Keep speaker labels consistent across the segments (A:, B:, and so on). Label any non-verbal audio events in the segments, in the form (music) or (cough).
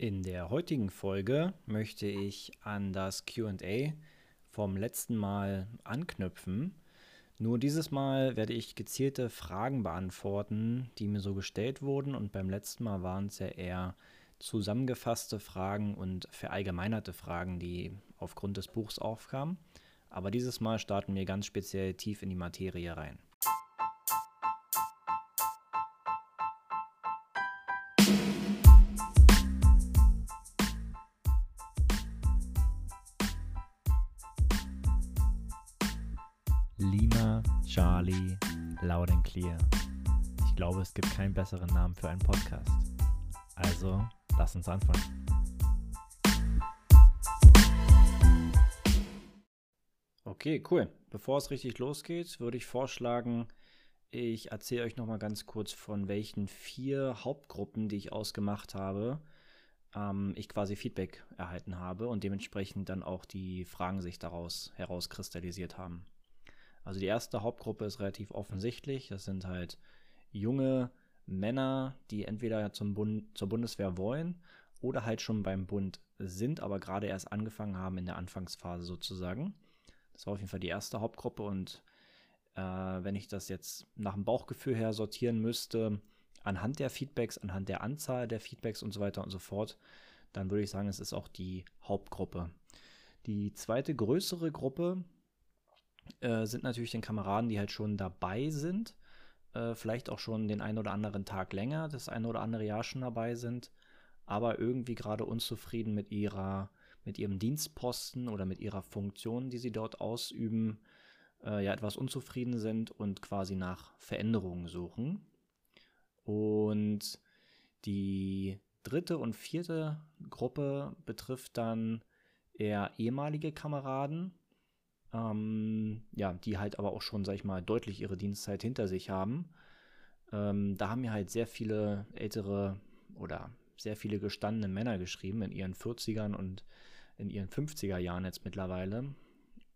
A: In der heutigen Folge möchte ich an das QA vom letzten Mal anknüpfen. Nur dieses Mal werde ich gezielte Fragen beantworten, die mir so gestellt wurden. Und beim letzten Mal waren es ja eher zusammengefasste Fragen und verallgemeinerte Fragen, die aufgrund des Buchs aufkamen. Aber dieses Mal starten wir ganz speziell tief in die Materie rein. Clear. Ich glaube, es gibt keinen besseren Namen für einen Podcast. Also, lass uns anfangen. Okay, cool. Bevor es richtig losgeht, würde ich vorschlagen, ich erzähle euch nochmal ganz kurz von welchen vier Hauptgruppen, die ich ausgemacht habe, ähm, ich quasi Feedback erhalten habe und dementsprechend dann auch die Fragen sich daraus herauskristallisiert haben. Also die erste Hauptgruppe ist relativ offensichtlich. Das sind halt junge Männer, die entweder zum Bund, zur Bundeswehr wollen oder halt schon beim Bund sind, aber gerade erst angefangen haben in der Anfangsphase sozusagen. Das war auf jeden Fall die erste Hauptgruppe und äh, wenn ich das jetzt nach dem Bauchgefühl her sortieren müsste, anhand der Feedbacks, anhand der Anzahl der Feedbacks und so weiter und so fort, dann würde ich sagen, es ist auch die Hauptgruppe. Die zweite größere Gruppe äh, sind natürlich den Kameraden, die halt schon dabei sind, äh, vielleicht auch schon den einen oder anderen Tag länger, das eine oder andere Jahr schon dabei sind, aber irgendwie gerade unzufrieden mit ihrer, mit ihrem Dienstposten oder mit ihrer Funktion, die sie dort ausüben, äh, ja etwas unzufrieden sind und quasi nach Veränderungen suchen. Und die dritte und vierte Gruppe betrifft dann eher ehemalige Kameraden, ähm, ja, die halt aber auch schon, sag ich mal, deutlich ihre Dienstzeit hinter sich haben. Ähm, da haben mir halt sehr viele ältere oder sehr viele gestandene Männer geschrieben in ihren 40ern und in ihren 50er Jahren jetzt mittlerweile.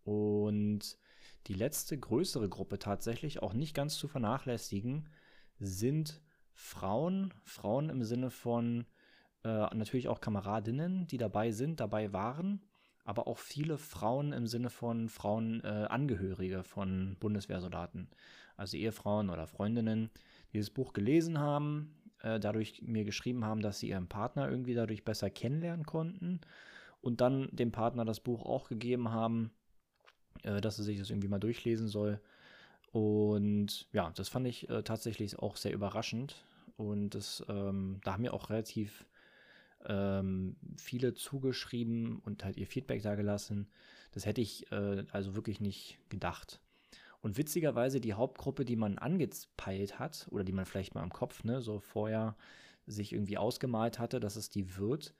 A: Und die letzte größere Gruppe tatsächlich, auch nicht ganz zu vernachlässigen, sind Frauen. Frauen im Sinne von äh, natürlich auch Kameradinnen, die dabei sind, dabei waren aber auch viele Frauen im Sinne von Frauenangehörige äh, von Bundeswehrsoldaten, also Ehefrauen oder Freundinnen, die das Buch gelesen haben, äh, dadurch mir geschrieben haben, dass sie ihren Partner irgendwie dadurch besser kennenlernen konnten und dann dem Partner das Buch auch gegeben haben, äh, dass er sich das irgendwie mal durchlesen soll. Und ja, das fand ich äh, tatsächlich auch sehr überraschend. Und das, ähm, da haben mir auch relativ ähm, viele zugeschrieben und halt ihr Feedback da gelassen. Das hätte ich äh, also wirklich nicht gedacht. Und witzigerweise die Hauptgruppe, die man angepeilt hat, oder die man vielleicht mal im Kopf, ne, so vorher sich irgendwie ausgemalt hatte, dass es die wird.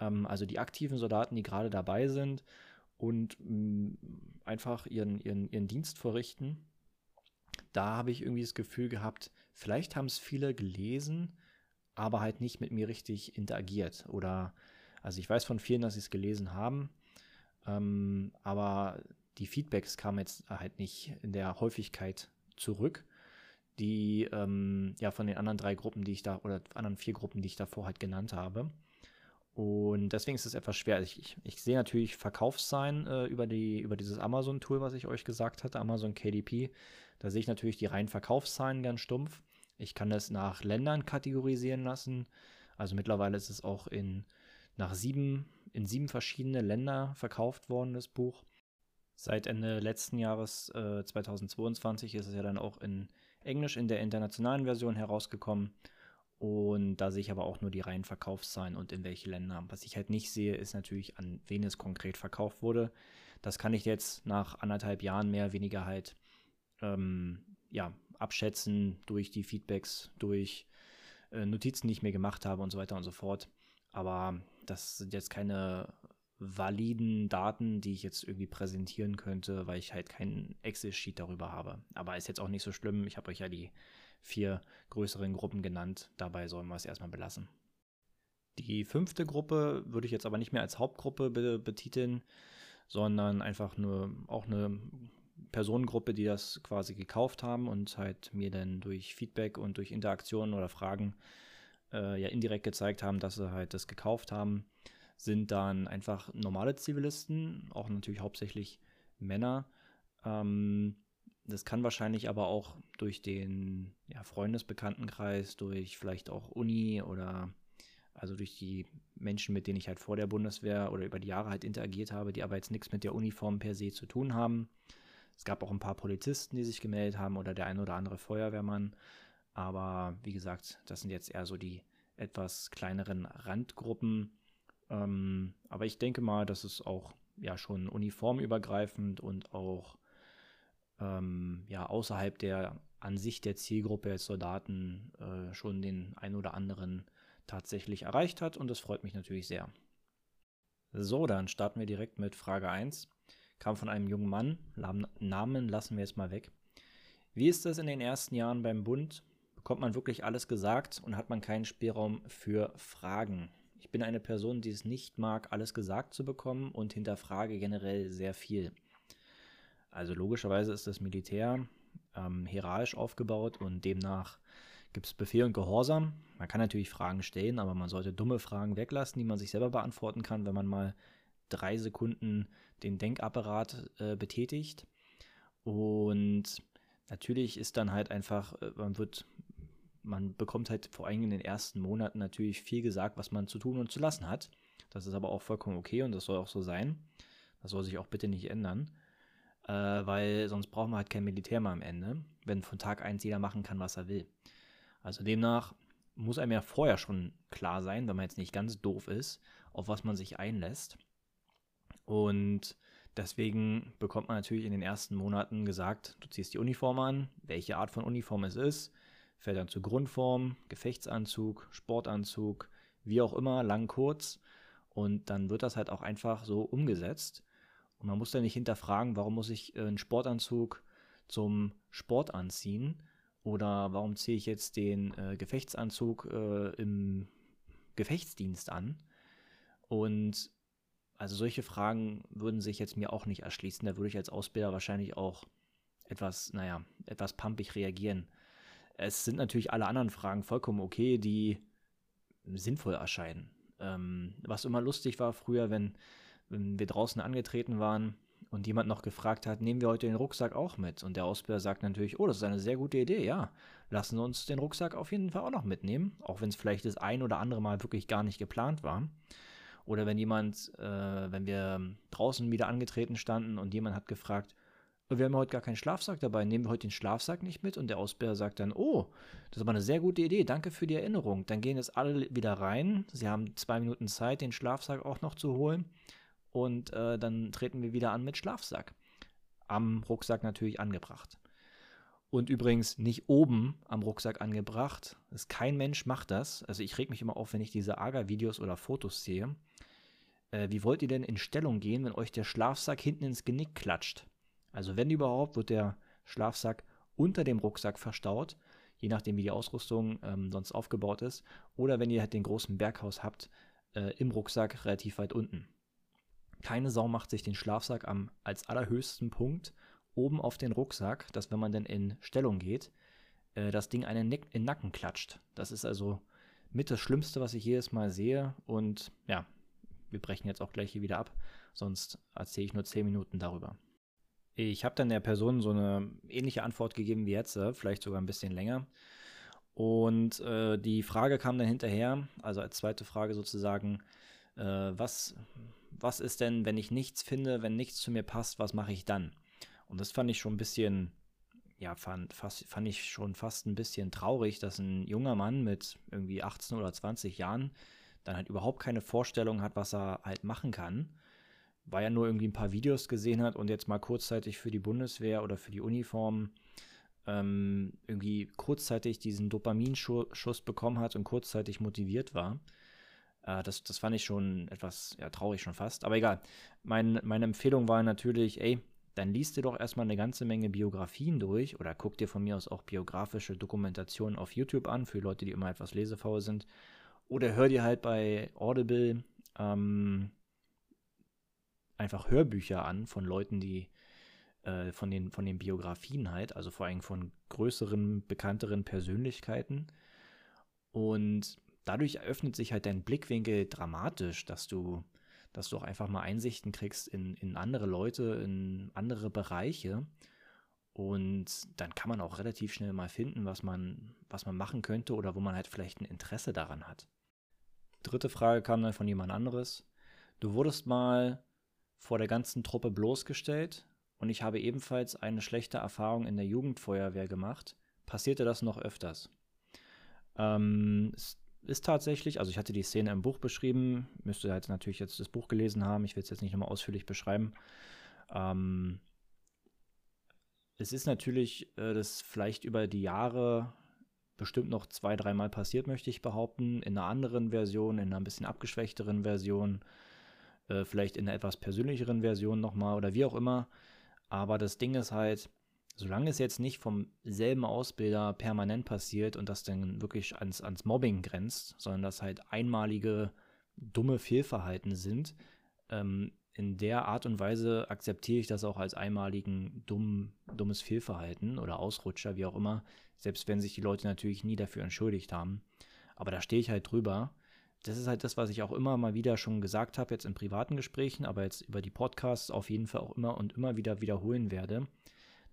A: Ähm, also die aktiven Soldaten, die gerade dabei sind und mh, mm, einfach ihren, ihren, ihren Dienst verrichten. Da habe ich irgendwie das Gefühl gehabt, vielleicht haben es viele gelesen, aber halt nicht mit mir richtig interagiert. Oder, also ich weiß von vielen, dass sie es gelesen haben, ähm, aber die Feedbacks kamen jetzt halt nicht in der Häufigkeit zurück, die ähm, ja von den anderen drei Gruppen, die ich da, oder anderen vier Gruppen, die ich davor halt genannt habe. Und deswegen ist es etwas schwer. Ich, ich, ich sehe natürlich Verkaufszahlen äh, über, die, über dieses Amazon-Tool, was ich euch gesagt hatte, Amazon KDP. Da sehe ich natürlich die reinen Verkaufszahlen ganz stumpf. Ich kann das nach Ländern kategorisieren lassen. Also mittlerweile ist es auch in, nach sieben, in sieben verschiedene Länder verkauft worden, das Buch. Seit Ende letzten Jahres äh, 2022 ist es ja dann auch in Englisch in der internationalen Version herausgekommen. Und da sehe ich aber auch nur die reinen Verkaufszahlen und in welche Länder. Was ich halt nicht sehe, ist natürlich, an wen es konkret verkauft wurde. Das kann ich jetzt nach anderthalb Jahren mehr oder weniger halt ähm, ja, abschätzen durch die Feedbacks, durch äh, Notizen, die ich mir gemacht habe und so weiter und so fort. Aber das sind jetzt keine validen Daten, die ich jetzt irgendwie präsentieren könnte, weil ich halt keinen Excel-Sheet darüber habe. Aber ist jetzt auch nicht so schlimm. Ich habe euch ja die vier größeren Gruppen genannt. Dabei sollen wir es erstmal belassen. Die fünfte Gruppe würde ich jetzt aber nicht mehr als Hauptgruppe be betiteln, sondern einfach nur auch eine Personengruppe, die das quasi gekauft haben und halt mir dann durch Feedback und durch Interaktionen oder Fragen äh, ja indirekt gezeigt haben, dass sie halt das gekauft haben, sind dann einfach normale Zivilisten, auch natürlich hauptsächlich Männer. Ähm, das kann wahrscheinlich aber auch durch den ja, Freundesbekanntenkreis, durch vielleicht auch Uni oder also durch die Menschen, mit denen ich halt vor der Bundeswehr oder über die Jahre halt interagiert habe, die aber jetzt nichts mit der Uniform per se zu tun haben. Es gab auch ein paar Polizisten, die sich gemeldet haben oder der ein oder andere Feuerwehrmann. Aber wie gesagt, das sind jetzt eher so die etwas kleineren Randgruppen. Ähm, aber ich denke mal, dass es auch ja schon uniformübergreifend und auch ähm, ja außerhalb der an sich der Zielgruppe als Soldaten äh, schon den ein oder anderen tatsächlich erreicht hat und das freut mich natürlich sehr. So, dann starten wir direkt mit Frage 1. Kam von einem jungen Mann, Namen lassen wir jetzt mal weg. Wie ist es in den ersten Jahren beim Bund? Bekommt man wirklich alles gesagt und hat man keinen Spielraum für Fragen? Ich bin eine Person, die es nicht mag, alles gesagt zu bekommen und hinterfrage generell sehr viel. Also logischerweise ist das Militär ähm, hierarchisch aufgebaut und demnach gibt es Befehl und Gehorsam. Man kann natürlich Fragen stellen, aber man sollte dumme Fragen weglassen, die man sich selber beantworten kann, wenn man mal drei Sekunden den Denkapparat äh, betätigt. Und natürlich ist dann halt einfach, äh, man wird, man bekommt halt vor allem in den ersten Monaten natürlich viel gesagt, was man zu tun und zu lassen hat. Das ist aber auch vollkommen okay und das soll auch so sein. Das soll sich auch bitte nicht ändern, äh, weil sonst brauchen wir halt kein Militär mehr am Ende, wenn von Tag 1 jeder machen kann, was er will. Also demnach muss einem ja vorher schon klar sein, wenn man jetzt nicht ganz doof ist, auf was man sich einlässt. Und deswegen bekommt man natürlich in den ersten Monaten gesagt, du ziehst die Uniform an, welche Art von Uniform es ist, fällt dann zur Grundform, Gefechtsanzug, Sportanzug, wie auch immer, lang, kurz. Und dann wird das halt auch einfach so umgesetzt. Und man muss dann nicht hinterfragen, warum muss ich einen Sportanzug zum Sport anziehen, oder warum ziehe ich jetzt den äh, Gefechtsanzug äh, im Gefechtsdienst an? Und also solche Fragen würden sich jetzt mir auch nicht erschließen. Da würde ich als Ausbilder wahrscheinlich auch etwas, naja, etwas pumpig reagieren. Es sind natürlich alle anderen Fragen vollkommen okay, die sinnvoll erscheinen. Ähm, was immer lustig war früher, wenn, wenn wir draußen angetreten waren, und jemand noch gefragt hat, nehmen wir heute den Rucksack auch mit? Und der Ausbilder sagt natürlich, oh, das ist eine sehr gute Idee, ja. Lassen wir uns den Rucksack auf jeden Fall auch noch mitnehmen, auch wenn es vielleicht das ein oder andere Mal wirklich gar nicht geplant war. Oder wenn jemand, äh, wenn wir draußen wieder angetreten standen und jemand hat gefragt, oh, wir haben heute gar keinen Schlafsack dabei, nehmen wir heute den Schlafsack nicht mit? Und der Ausbilder sagt dann, oh, das ist aber eine sehr gute Idee, danke für die Erinnerung. Dann gehen jetzt alle wieder rein. Sie haben zwei Minuten Zeit, den Schlafsack auch noch zu holen und äh, dann treten wir wieder an mit Schlafsack. Am Rucksack natürlich angebracht. Und übrigens nicht oben am Rucksack angebracht. Das kein Mensch macht das. Also ich reg mich immer auf, wenn ich diese AGA-Videos oder Fotos sehe. Äh, wie wollt ihr denn in Stellung gehen, wenn euch der Schlafsack hinten ins Genick klatscht? Also wenn überhaupt, wird der Schlafsack unter dem Rucksack verstaut, je nachdem wie die Ausrüstung ähm, sonst aufgebaut ist. Oder wenn ihr halt den großen Berghaus habt, äh, im Rucksack relativ weit unten. Keine Sau macht sich den Schlafsack am als allerhöchsten Punkt oben auf den Rucksack, dass wenn man dann in Stellung geht, äh, das Ding einen in den Nacken klatscht. Das ist also mit das Schlimmste, was ich jedes Mal sehe. Und ja, wir brechen jetzt auch gleich hier wieder ab, sonst erzähle ich nur 10 Minuten darüber. Ich habe dann der Person so eine ähnliche Antwort gegeben wie jetzt, äh, vielleicht sogar ein bisschen länger. Und äh, die Frage kam dann hinterher, also als zweite Frage sozusagen, äh, was, was ist denn, wenn ich nichts finde, wenn nichts zu mir passt, was mache ich dann? Und das fand ich schon ein bisschen, ja, fand, fast, fand ich schon fast ein bisschen traurig, dass ein junger Mann mit irgendwie 18 oder 20 Jahren dann halt überhaupt keine Vorstellung hat, was er halt machen kann, weil er nur irgendwie ein paar Videos gesehen hat und jetzt mal kurzzeitig für die Bundeswehr oder für die Uniform ähm, irgendwie kurzzeitig diesen Dopaminschuss bekommen hat und kurzzeitig motiviert war. Äh, das, das fand ich schon etwas ja, traurig schon fast. Aber egal. Mein, meine Empfehlung war natürlich, ey, dann liest dir doch erstmal eine ganze Menge Biografien durch oder guck dir von mir aus auch biografische Dokumentationen auf YouTube an für Leute, die immer etwas lesefaul sind. Oder hör dir halt bei Audible ähm, einfach Hörbücher an von Leuten, die äh, von, den, von den Biografien halt, also vor allem von größeren, bekannteren Persönlichkeiten. Und dadurch eröffnet sich halt dein Blickwinkel dramatisch, dass du, dass du auch einfach mal Einsichten kriegst in, in andere Leute, in andere Bereiche. Und dann kann man auch relativ schnell mal finden, was man, was man machen könnte oder wo man halt vielleicht ein Interesse daran hat. Dritte Frage kam dann von jemand anderes. Du wurdest mal vor der ganzen Truppe bloßgestellt und ich habe ebenfalls eine schlechte Erfahrung in der Jugendfeuerwehr gemacht. Passierte das noch öfters? Ähm, es ist tatsächlich, also ich hatte die Szene im Buch beschrieben, müsste halt natürlich jetzt das Buch gelesen haben, ich will es jetzt nicht nochmal ausführlich beschreiben. Ähm, es ist natürlich, äh, das vielleicht über die Jahre bestimmt noch zwei, dreimal passiert, möchte ich behaupten, in einer anderen Version, in einer ein bisschen abgeschwächteren Version, äh, vielleicht in einer etwas persönlicheren Version nochmal oder wie auch immer. Aber das Ding ist halt, solange es jetzt nicht vom selben Ausbilder permanent passiert und das dann wirklich ans, ans Mobbing grenzt, sondern dass halt einmalige dumme Fehlverhalten sind, ähm, in der Art und Weise akzeptiere ich das auch als einmaligen dumm, dummes Fehlverhalten oder Ausrutscher, wie auch immer, selbst wenn sich die Leute natürlich nie dafür entschuldigt haben. Aber da stehe ich halt drüber. Das ist halt das, was ich auch immer mal wieder schon gesagt habe, jetzt in privaten Gesprächen, aber jetzt über die Podcasts auf jeden Fall auch immer und immer wieder wiederholen werde.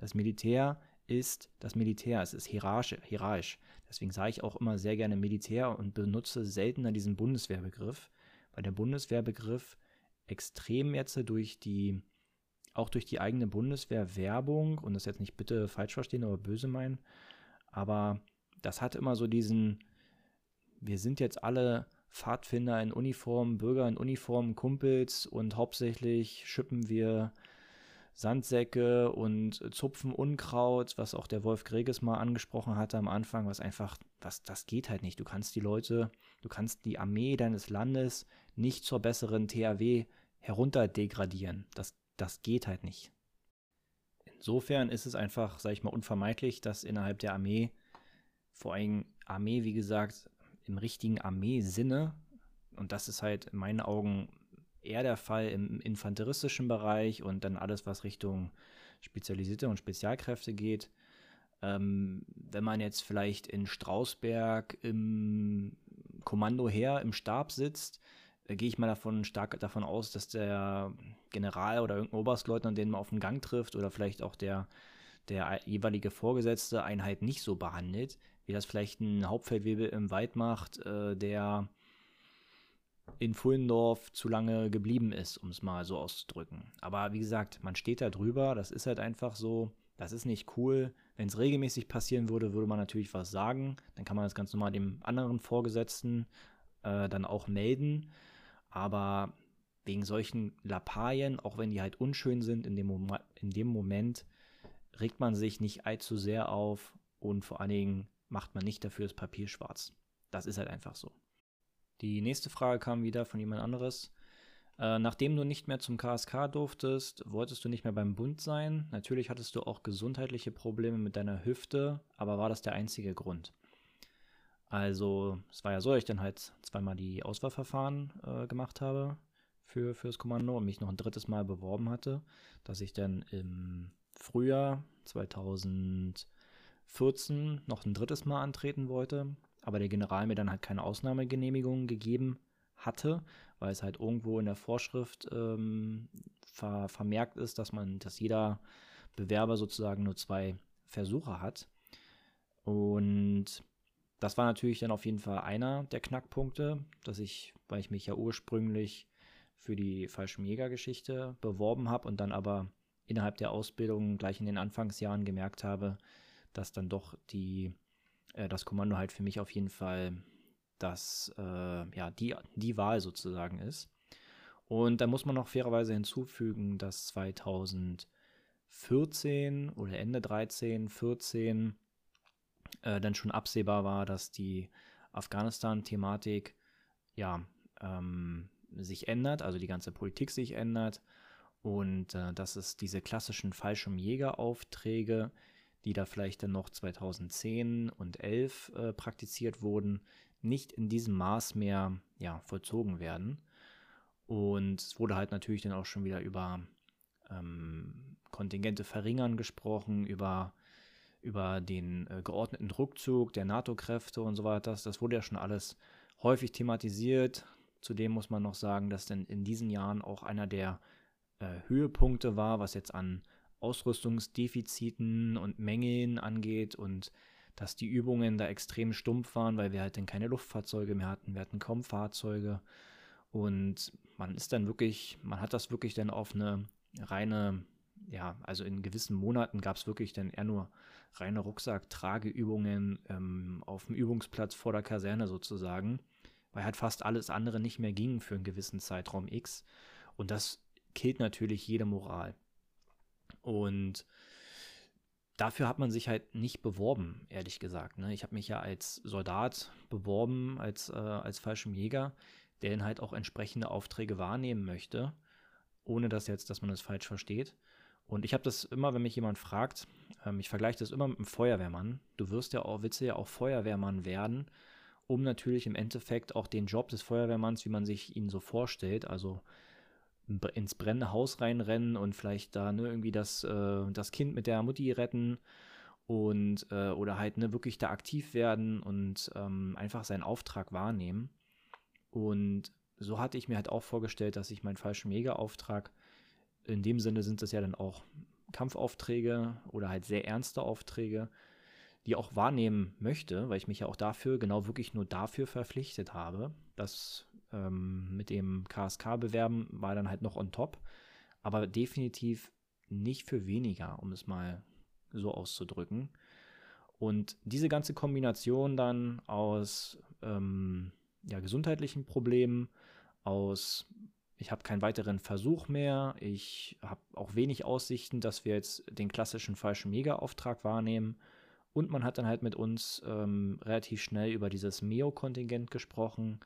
A: Das Militär ist das Militär, es ist hierarchisch. hierarchisch. Deswegen sage ich auch immer sehr gerne Militär und benutze seltener diesen Bundeswehrbegriff, weil der Bundeswehrbegriff extrem jetzt durch die, auch durch die eigene Bundeswehr-Werbung, und das jetzt nicht bitte falsch verstehen oder böse meinen, aber das hat immer so diesen, wir sind jetzt alle Pfadfinder in Uniform, Bürger in Uniform, Kumpels und hauptsächlich schippen wir Sandsäcke und zupfen Unkraut, was auch der Wolf Greges mal angesprochen hatte am Anfang, was einfach, was, das geht halt nicht. Du kannst die Leute, du kannst die Armee deines Landes nicht zur besseren THW herunterdegradieren. Das, das geht halt nicht. Insofern ist es einfach, sag ich mal, unvermeidlich, dass innerhalb der Armee, vor allem Armee, wie gesagt, im richtigen Armee-Sinne, und das ist halt in meinen Augen eher der Fall im infanteristischen Bereich und dann alles, was Richtung spezialisierte und Spezialkräfte geht. Ähm, wenn man jetzt vielleicht in Strausberg im Kommando her im Stab sitzt, äh, gehe ich mal davon stark davon aus, dass der General oder irgendein Oberstleutnant, den man auf dem Gang trifft, oder vielleicht auch der, der jeweilige Vorgesetzte Einheit nicht so behandelt, wie das vielleicht ein Hauptfeldwebel im Wald macht, äh, der in Fullendorf zu lange geblieben ist, um es mal so auszudrücken. Aber wie gesagt, man steht da drüber, das ist halt einfach so, das ist nicht cool. Wenn es regelmäßig passieren würde, würde man natürlich was sagen. Dann kann man das ganz normal dem anderen Vorgesetzten äh, dann auch melden. Aber wegen solchen Lappalien, auch wenn die halt unschön sind, in dem, Mom in dem Moment regt man sich nicht allzu sehr auf und vor allen Dingen macht man nicht dafür das Papier schwarz. Das ist halt einfach so. Die nächste Frage kam wieder von jemand anderes. Äh, nachdem du nicht mehr zum KSK durftest, wolltest du nicht mehr beim Bund sein. Natürlich hattest du auch gesundheitliche Probleme mit deiner Hüfte, aber war das der einzige Grund? Also, es war ja so, dass ich dann halt zweimal die Auswahlverfahren äh, gemacht habe für, für das Kommando und mich noch ein drittes Mal beworben hatte, dass ich dann im Frühjahr 2014 noch ein drittes Mal antreten wollte aber der General mir dann halt keine Ausnahmegenehmigung gegeben hatte, weil es halt irgendwo in der Vorschrift ähm, ver vermerkt ist, dass man, dass jeder Bewerber sozusagen nur zwei Versuche hat. Und das war natürlich dann auf jeden Fall einer der Knackpunkte, dass ich, weil ich mich ja ursprünglich für die Fallschirmjägergeschichte beworben habe und dann aber innerhalb der Ausbildung gleich in den Anfangsjahren gemerkt habe, dass dann doch die äh, das Kommando halt für mich auf jeden Fall das, äh, ja, die, die Wahl sozusagen ist. Und da muss man noch fairerweise hinzufügen, dass 2014 oder Ende 13, 14 äh, dann schon absehbar war, dass die Afghanistan-Thematik ja ähm, sich ändert, also die ganze Politik sich ändert und äh, dass es diese klassischen Fallschirmjägeraufträge die da vielleicht dann noch 2010 und 11 äh, praktiziert wurden, nicht in diesem Maß mehr ja, vollzogen werden. Und es wurde halt natürlich dann auch schon wieder über ähm, Kontingente verringern gesprochen, über, über den äh, geordneten Rückzug der NATO-Kräfte und so weiter. Das, das wurde ja schon alles häufig thematisiert. Zudem muss man noch sagen, dass denn in diesen Jahren auch einer der äh, Höhepunkte war, was jetzt an Ausrüstungsdefiziten und Mängeln angeht und dass die Übungen da extrem stumpf waren, weil wir halt dann keine Luftfahrzeuge mehr hatten, wir hatten kaum Fahrzeuge. Und man ist dann wirklich, man hat das wirklich dann auf eine reine, ja, also in gewissen Monaten gab es wirklich dann eher nur reine Rucksack-Trageübungen ähm, auf dem Übungsplatz vor der Kaserne sozusagen, weil halt fast alles andere nicht mehr ging für einen gewissen Zeitraum X. Und das killt natürlich jede Moral. Und dafür hat man sich halt nicht beworben, ehrlich gesagt. Ne? Ich habe mich ja als Soldat beworben, als, äh, als Fallschirmjäger, der dann halt auch entsprechende Aufträge wahrnehmen möchte, ohne dass jetzt, dass man das falsch versteht. Und ich habe das immer, wenn mich jemand fragt, ähm, ich vergleiche das immer mit einem Feuerwehrmann. Du wirst ja auch, willst ja auch Feuerwehrmann werden, um natürlich im Endeffekt auch den Job des Feuerwehrmanns, wie man sich ihn so vorstellt, also ins brennende Haus reinrennen und vielleicht da ne, irgendwie das, äh, das Kind mit der Mutti retten und äh, oder halt ne, wirklich da aktiv werden und ähm, einfach seinen Auftrag wahrnehmen. Und so hatte ich mir halt auch vorgestellt, dass ich meinen falschen Mega-Auftrag, in dem Sinne sind das ja dann auch Kampfaufträge oder halt sehr ernste Aufträge, die auch wahrnehmen möchte, weil ich mich ja auch dafür, genau wirklich nur dafür verpflichtet habe. Das ähm, mit dem KSK bewerben war dann halt noch on top, aber definitiv nicht für weniger, um es mal so auszudrücken. Und diese ganze Kombination dann aus ähm, ja, gesundheitlichen Problemen, aus ich habe keinen weiteren Versuch mehr, ich habe auch wenig Aussichten, dass wir jetzt den klassischen falschen Mega-Auftrag wahrnehmen. Und man hat dann halt mit uns ähm, relativ schnell über dieses MEO-Kontingent gesprochen,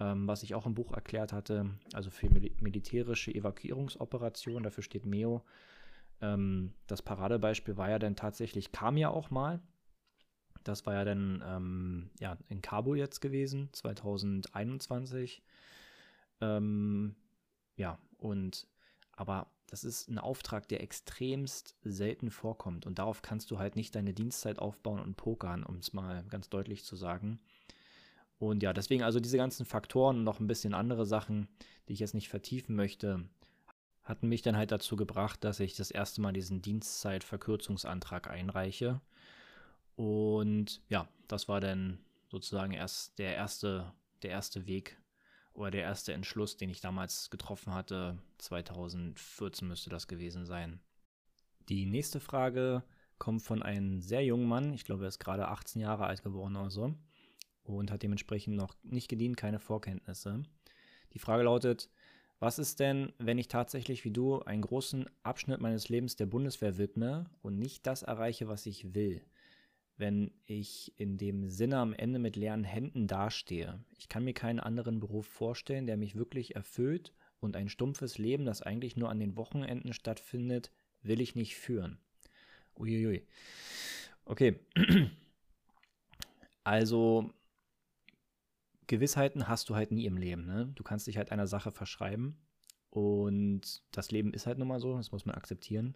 A: ähm, was ich auch im Buch erklärt hatte, also für mil militärische Evakuierungsoperationen, dafür steht MEO. Ähm, das Paradebeispiel war ja dann tatsächlich, kam ja auch mal. Das war ja dann ähm, ja, in Kabul jetzt gewesen, 2021. Ähm, ja, und aber das ist ein Auftrag, der extremst selten vorkommt. Und darauf kannst du halt nicht deine Dienstzeit aufbauen und pokern, um es mal ganz deutlich zu sagen. Und ja, deswegen also diese ganzen Faktoren und noch ein bisschen andere Sachen, die ich jetzt nicht vertiefen möchte, hatten mich dann halt dazu gebracht, dass ich das erste Mal diesen Dienstzeitverkürzungsantrag einreiche. Und ja, das war dann sozusagen erst der erste, der erste Weg oder der erste Entschluss, den ich damals getroffen hatte. 2014 müsste das gewesen sein. Die nächste Frage kommt von einem sehr jungen Mann. Ich glaube, er ist gerade 18 Jahre alt geworden oder so und hat dementsprechend noch nicht gedient, keine Vorkenntnisse. Die Frage lautet, was ist denn, wenn ich tatsächlich wie du einen großen Abschnitt meines Lebens der Bundeswehr widme und nicht das erreiche, was ich will? Wenn ich in dem Sinne am Ende mit leeren Händen dastehe. Ich kann mir keinen anderen Beruf vorstellen, der mich wirklich erfüllt und ein stumpfes Leben, das eigentlich nur an den Wochenenden stattfindet, will ich nicht führen. Uiuiui. Okay. (clears throat) Also Gewissheiten hast du halt nie im Leben. Ne? Du kannst dich halt einer Sache verschreiben und das Leben ist halt nun mal so, das muss man akzeptieren.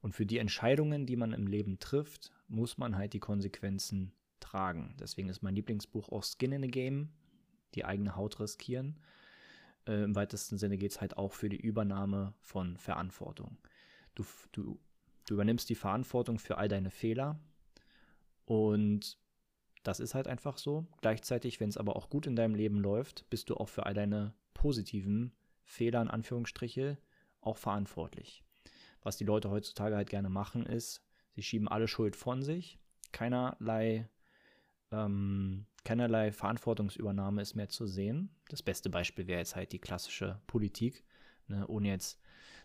A: Und für die Entscheidungen, die man im Leben trifft, muss man halt die Konsequenzen tragen. Deswegen ist mein Lieblingsbuch auch Skin in the Game, die eigene Haut riskieren. Äh, Im weitesten Sinne geht es halt auch für die Übernahme von Verantwortung. Du, du, du übernimmst die Verantwortung für all deine Fehler und das ist halt einfach so. Gleichzeitig, wenn es aber auch gut in deinem Leben läuft, bist du auch für all deine positiven Fehler in Anführungsstriche auch verantwortlich. Was die Leute heutzutage halt gerne machen, ist, sie schieben alle Schuld von sich. Keinerlei, ähm, keinerlei Verantwortungsübernahme ist mehr zu sehen. Das beste Beispiel wäre jetzt halt die klassische Politik, ne, ohne jetzt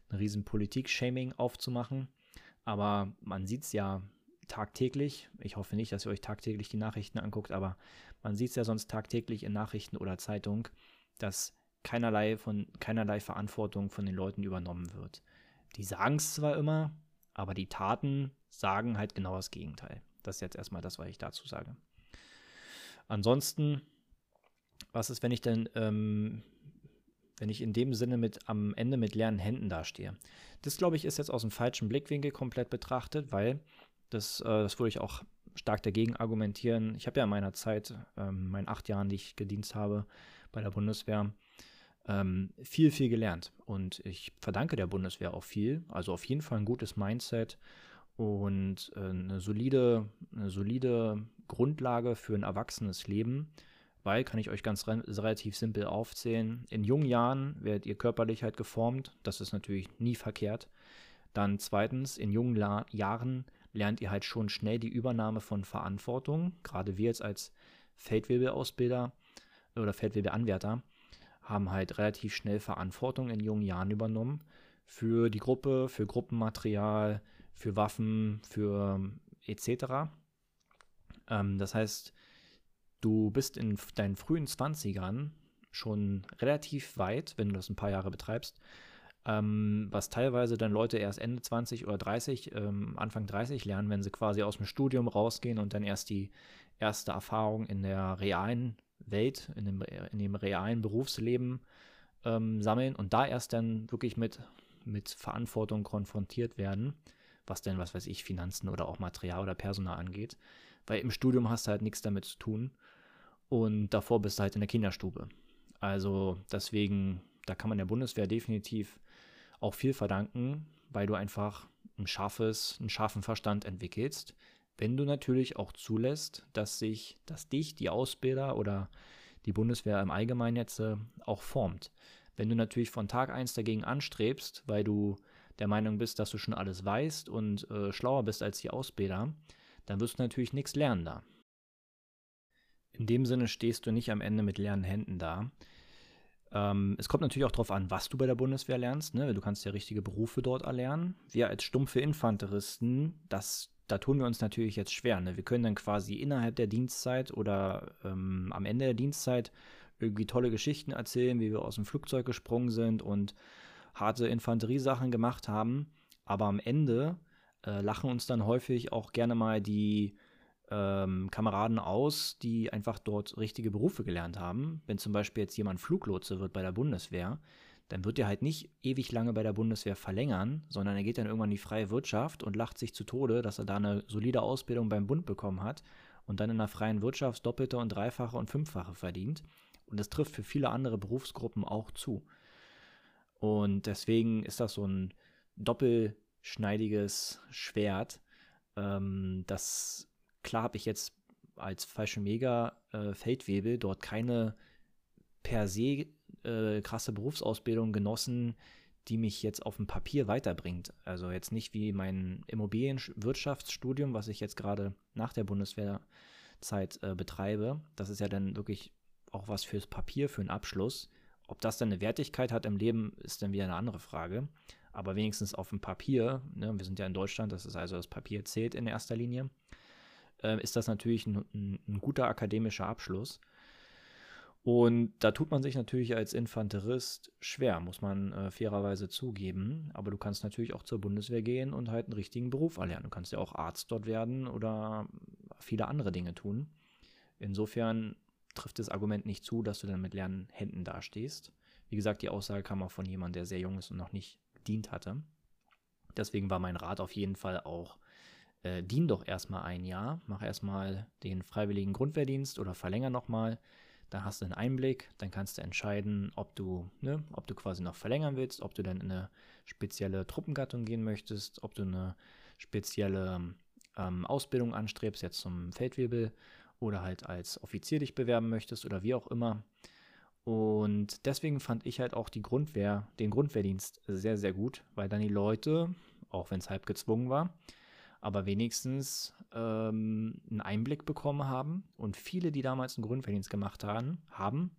A: ein riesen Politik-Shaming aufzumachen. Aber man sieht es ja tagtäglich. Ich hoffe nicht, dass ihr euch tagtäglich die Nachrichten anguckt, aber man sieht es ja sonst tagtäglich in Nachrichten oder Zeitung, dass keinerlei von keinerlei Verantwortung von den Leuten übernommen wird. Die sagen es zwar immer, aber die Taten sagen halt genau das Gegenteil. Das ist jetzt erstmal das, was ich dazu sage. Ansonsten, was ist, wenn ich denn, ähm, wenn ich in dem Sinne mit am Ende mit leeren Händen dastehe? Das, glaube ich, ist jetzt aus dem falschen Blickwinkel komplett betrachtet, weil das, äh, das wurde ich auch stark dagegen argumentieren. Ich habe ja in meiner Zeit, ähm, meinen acht Jahren, die ich gedient habe bei der Bundeswehr, ähm, viel, viel gelernt. Und ich verdanke der Bundeswehr auch viel. Also auf jeden Fall ein gutes Mindset und äh, eine, solide, eine solide Grundlage für ein erwachsenes Leben. Weil, kann ich euch ganz re relativ simpel aufzählen, in jungen Jahren werdet ihr körperlich halt geformt. Das ist natürlich nie verkehrt. Dann zweitens, in jungen La Jahren lernt ihr halt schon schnell die Übernahme von Verantwortung. Gerade wir jetzt als Feldwebelausbilder oder Feldwebelanwärter haben halt relativ schnell Verantwortung in jungen Jahren übernommen für die Gruppe, für Gruppenmaterial, für Waffen, für etc. Ähm, das heißt, du bist in deinen frühen 20ern schon relativ weit, wenn du das ein paar Jahre betreibst, ähm, was teilweise dann Leute erst Ende 20 oder 30, ähm, Anfang 30 lernen, wenn sie quasi aus dem Studium rausgehen und dann erst die erste Erfahrung in der realen Welt, in dem, in dem realen Berufsleben ähm, sammeln und da erst dann wirklich mit, mit Verantwortung konfrontiert werden, was denn, was weiß ich, Finanzen oder auch Material oder Personal angeht. Weil im Studium hast du halt nichts damit zu tun und davor bist du halt in der Kinderstube. Also deswegen, da kann man der Bundeswehr definitiv auch viel verdanken, weil du einfach ein scharfes, einen scharfen Verstand entwickelst, wenn du natürlich auch zulässt, dass sich, dass dich die Ausbilder oder die Bundeswehr im Allgemeinen jetzt äh, auch formt. Wenn du natürlich von Tag 1 dagegen anstrebst, weil du der Meinung bist, dass du schon alles weißt und äh, schlauer bist als die Ausbilder, dann wirst du natürlich nichts lernen da. In dem Sinne stehst du nicht am Ende mit leeren Händen da. Ähm, es kommt natürlich auch darauf an, was du bei der Bundeswehr lernst. Ne? Du kannst ja richtige Berufe dort erlernen. Wir als stumpfe Infanteristen, das da tun wir uns natürlich jetzt schwer. Ne? Wir können dann quasi innerhalb der Dienstzeit oder ähm, am Ende der Dienstzeit irgendwie tolle Geschichten erzählen, wie wir aus dem Flugzeug gesprungen sind und harte Infanteriesachen gemacht haben. Aber am Ende äh, lachen uns dann häufig auch gerne mal die ähm, Kameraden aus, die einfach dort richtige Berufe gelernt haben. Wenn zum Beispiel jetzt jemand Fluglotse wird bei der Bundeswehr, dann wird er halt nicht ewig lange bei der Bundeswehr verlängern, sondern er geht dann irgendwann in die freie Wirtschaft und lacht sich zu Tode, dass er da eine solide Ausbildung beim Bund bekommen hat und dann in der freien Wirtschaft doppelte und dreifache und fünffache verdient. Und das trifft für viele andere Berufsgruppen auch zu. Und deswegen ist das so ein doppelschneidiges Schwert. Ähm, das klar habe ich jetzt als Fallschirmjäger äh, Feldwebel dort keine per se äh, krasse Berufsausbildung genossen, die mich jetzt auf dem Papier weiterbringt. Also jetzt nicht wie mein Immobilienwirtschaftsstudium, was ich jetzt gerade nach der Bundeswehrzeit äh, betreibe. Das ist ja dann wirklich auch was fürs Papier, für einen Abschluss. Ob das dann eine Wertigkeit hat im Leben, ist dann wieder eine andere Frage. Aber wenigstens auf dem Papier, ne, wir sind ja in Deutschland, das ist also das Papier zählt in erster Linie, äh, ist das natürlich ein, ein, ein guter akademischer Abschluss. Und da tut man sich natürlich als Infanterist schwer, muss man äh, fairerweise zugeben. Aber du kannst natürlich auch zur Bundeswehr gehen und halt einen richtigen Beruf erlernen. Du kannst ja auch Arzt dort werden oder viele andere Dinge tun. Insofern trifft das Argument nicht zu, dass du dann mit leeren Händen dastehst. Wie gesagt, die Aussage kam auch von jemandem, der sehr jung ist und noch nicht gedient hatte. Deswegen war mein Rat auf jeden Fall auch, äh, dien doch erstmal ein Jahr, mach erstmal den freiwilligen Grundwehrdienst oder verlänger nochmal da hast du einen Einblick, dann kannst du entscheiden, ob du, ne, ob du quasi noch verlängern willst, ob du dann in eine spezielle Truppengattung gehen möchtest, ob du eine spezielle ähm, Ausbildung anstrebst, jetzt zum Feldwebel oder halt als Offizier dich bewerben möchtest oder wie auch immer. Und deswegen fand ich halt auch die Grundwehr, den Grundwehrdienst sehr, sehr gut, weil dann die Leute, auch wenn es halb gezwungen war, aber wenigstens ähm, einen Einblick bekommen haben. Und viele, die damals einen Grundverdienst gemacht haben, haben,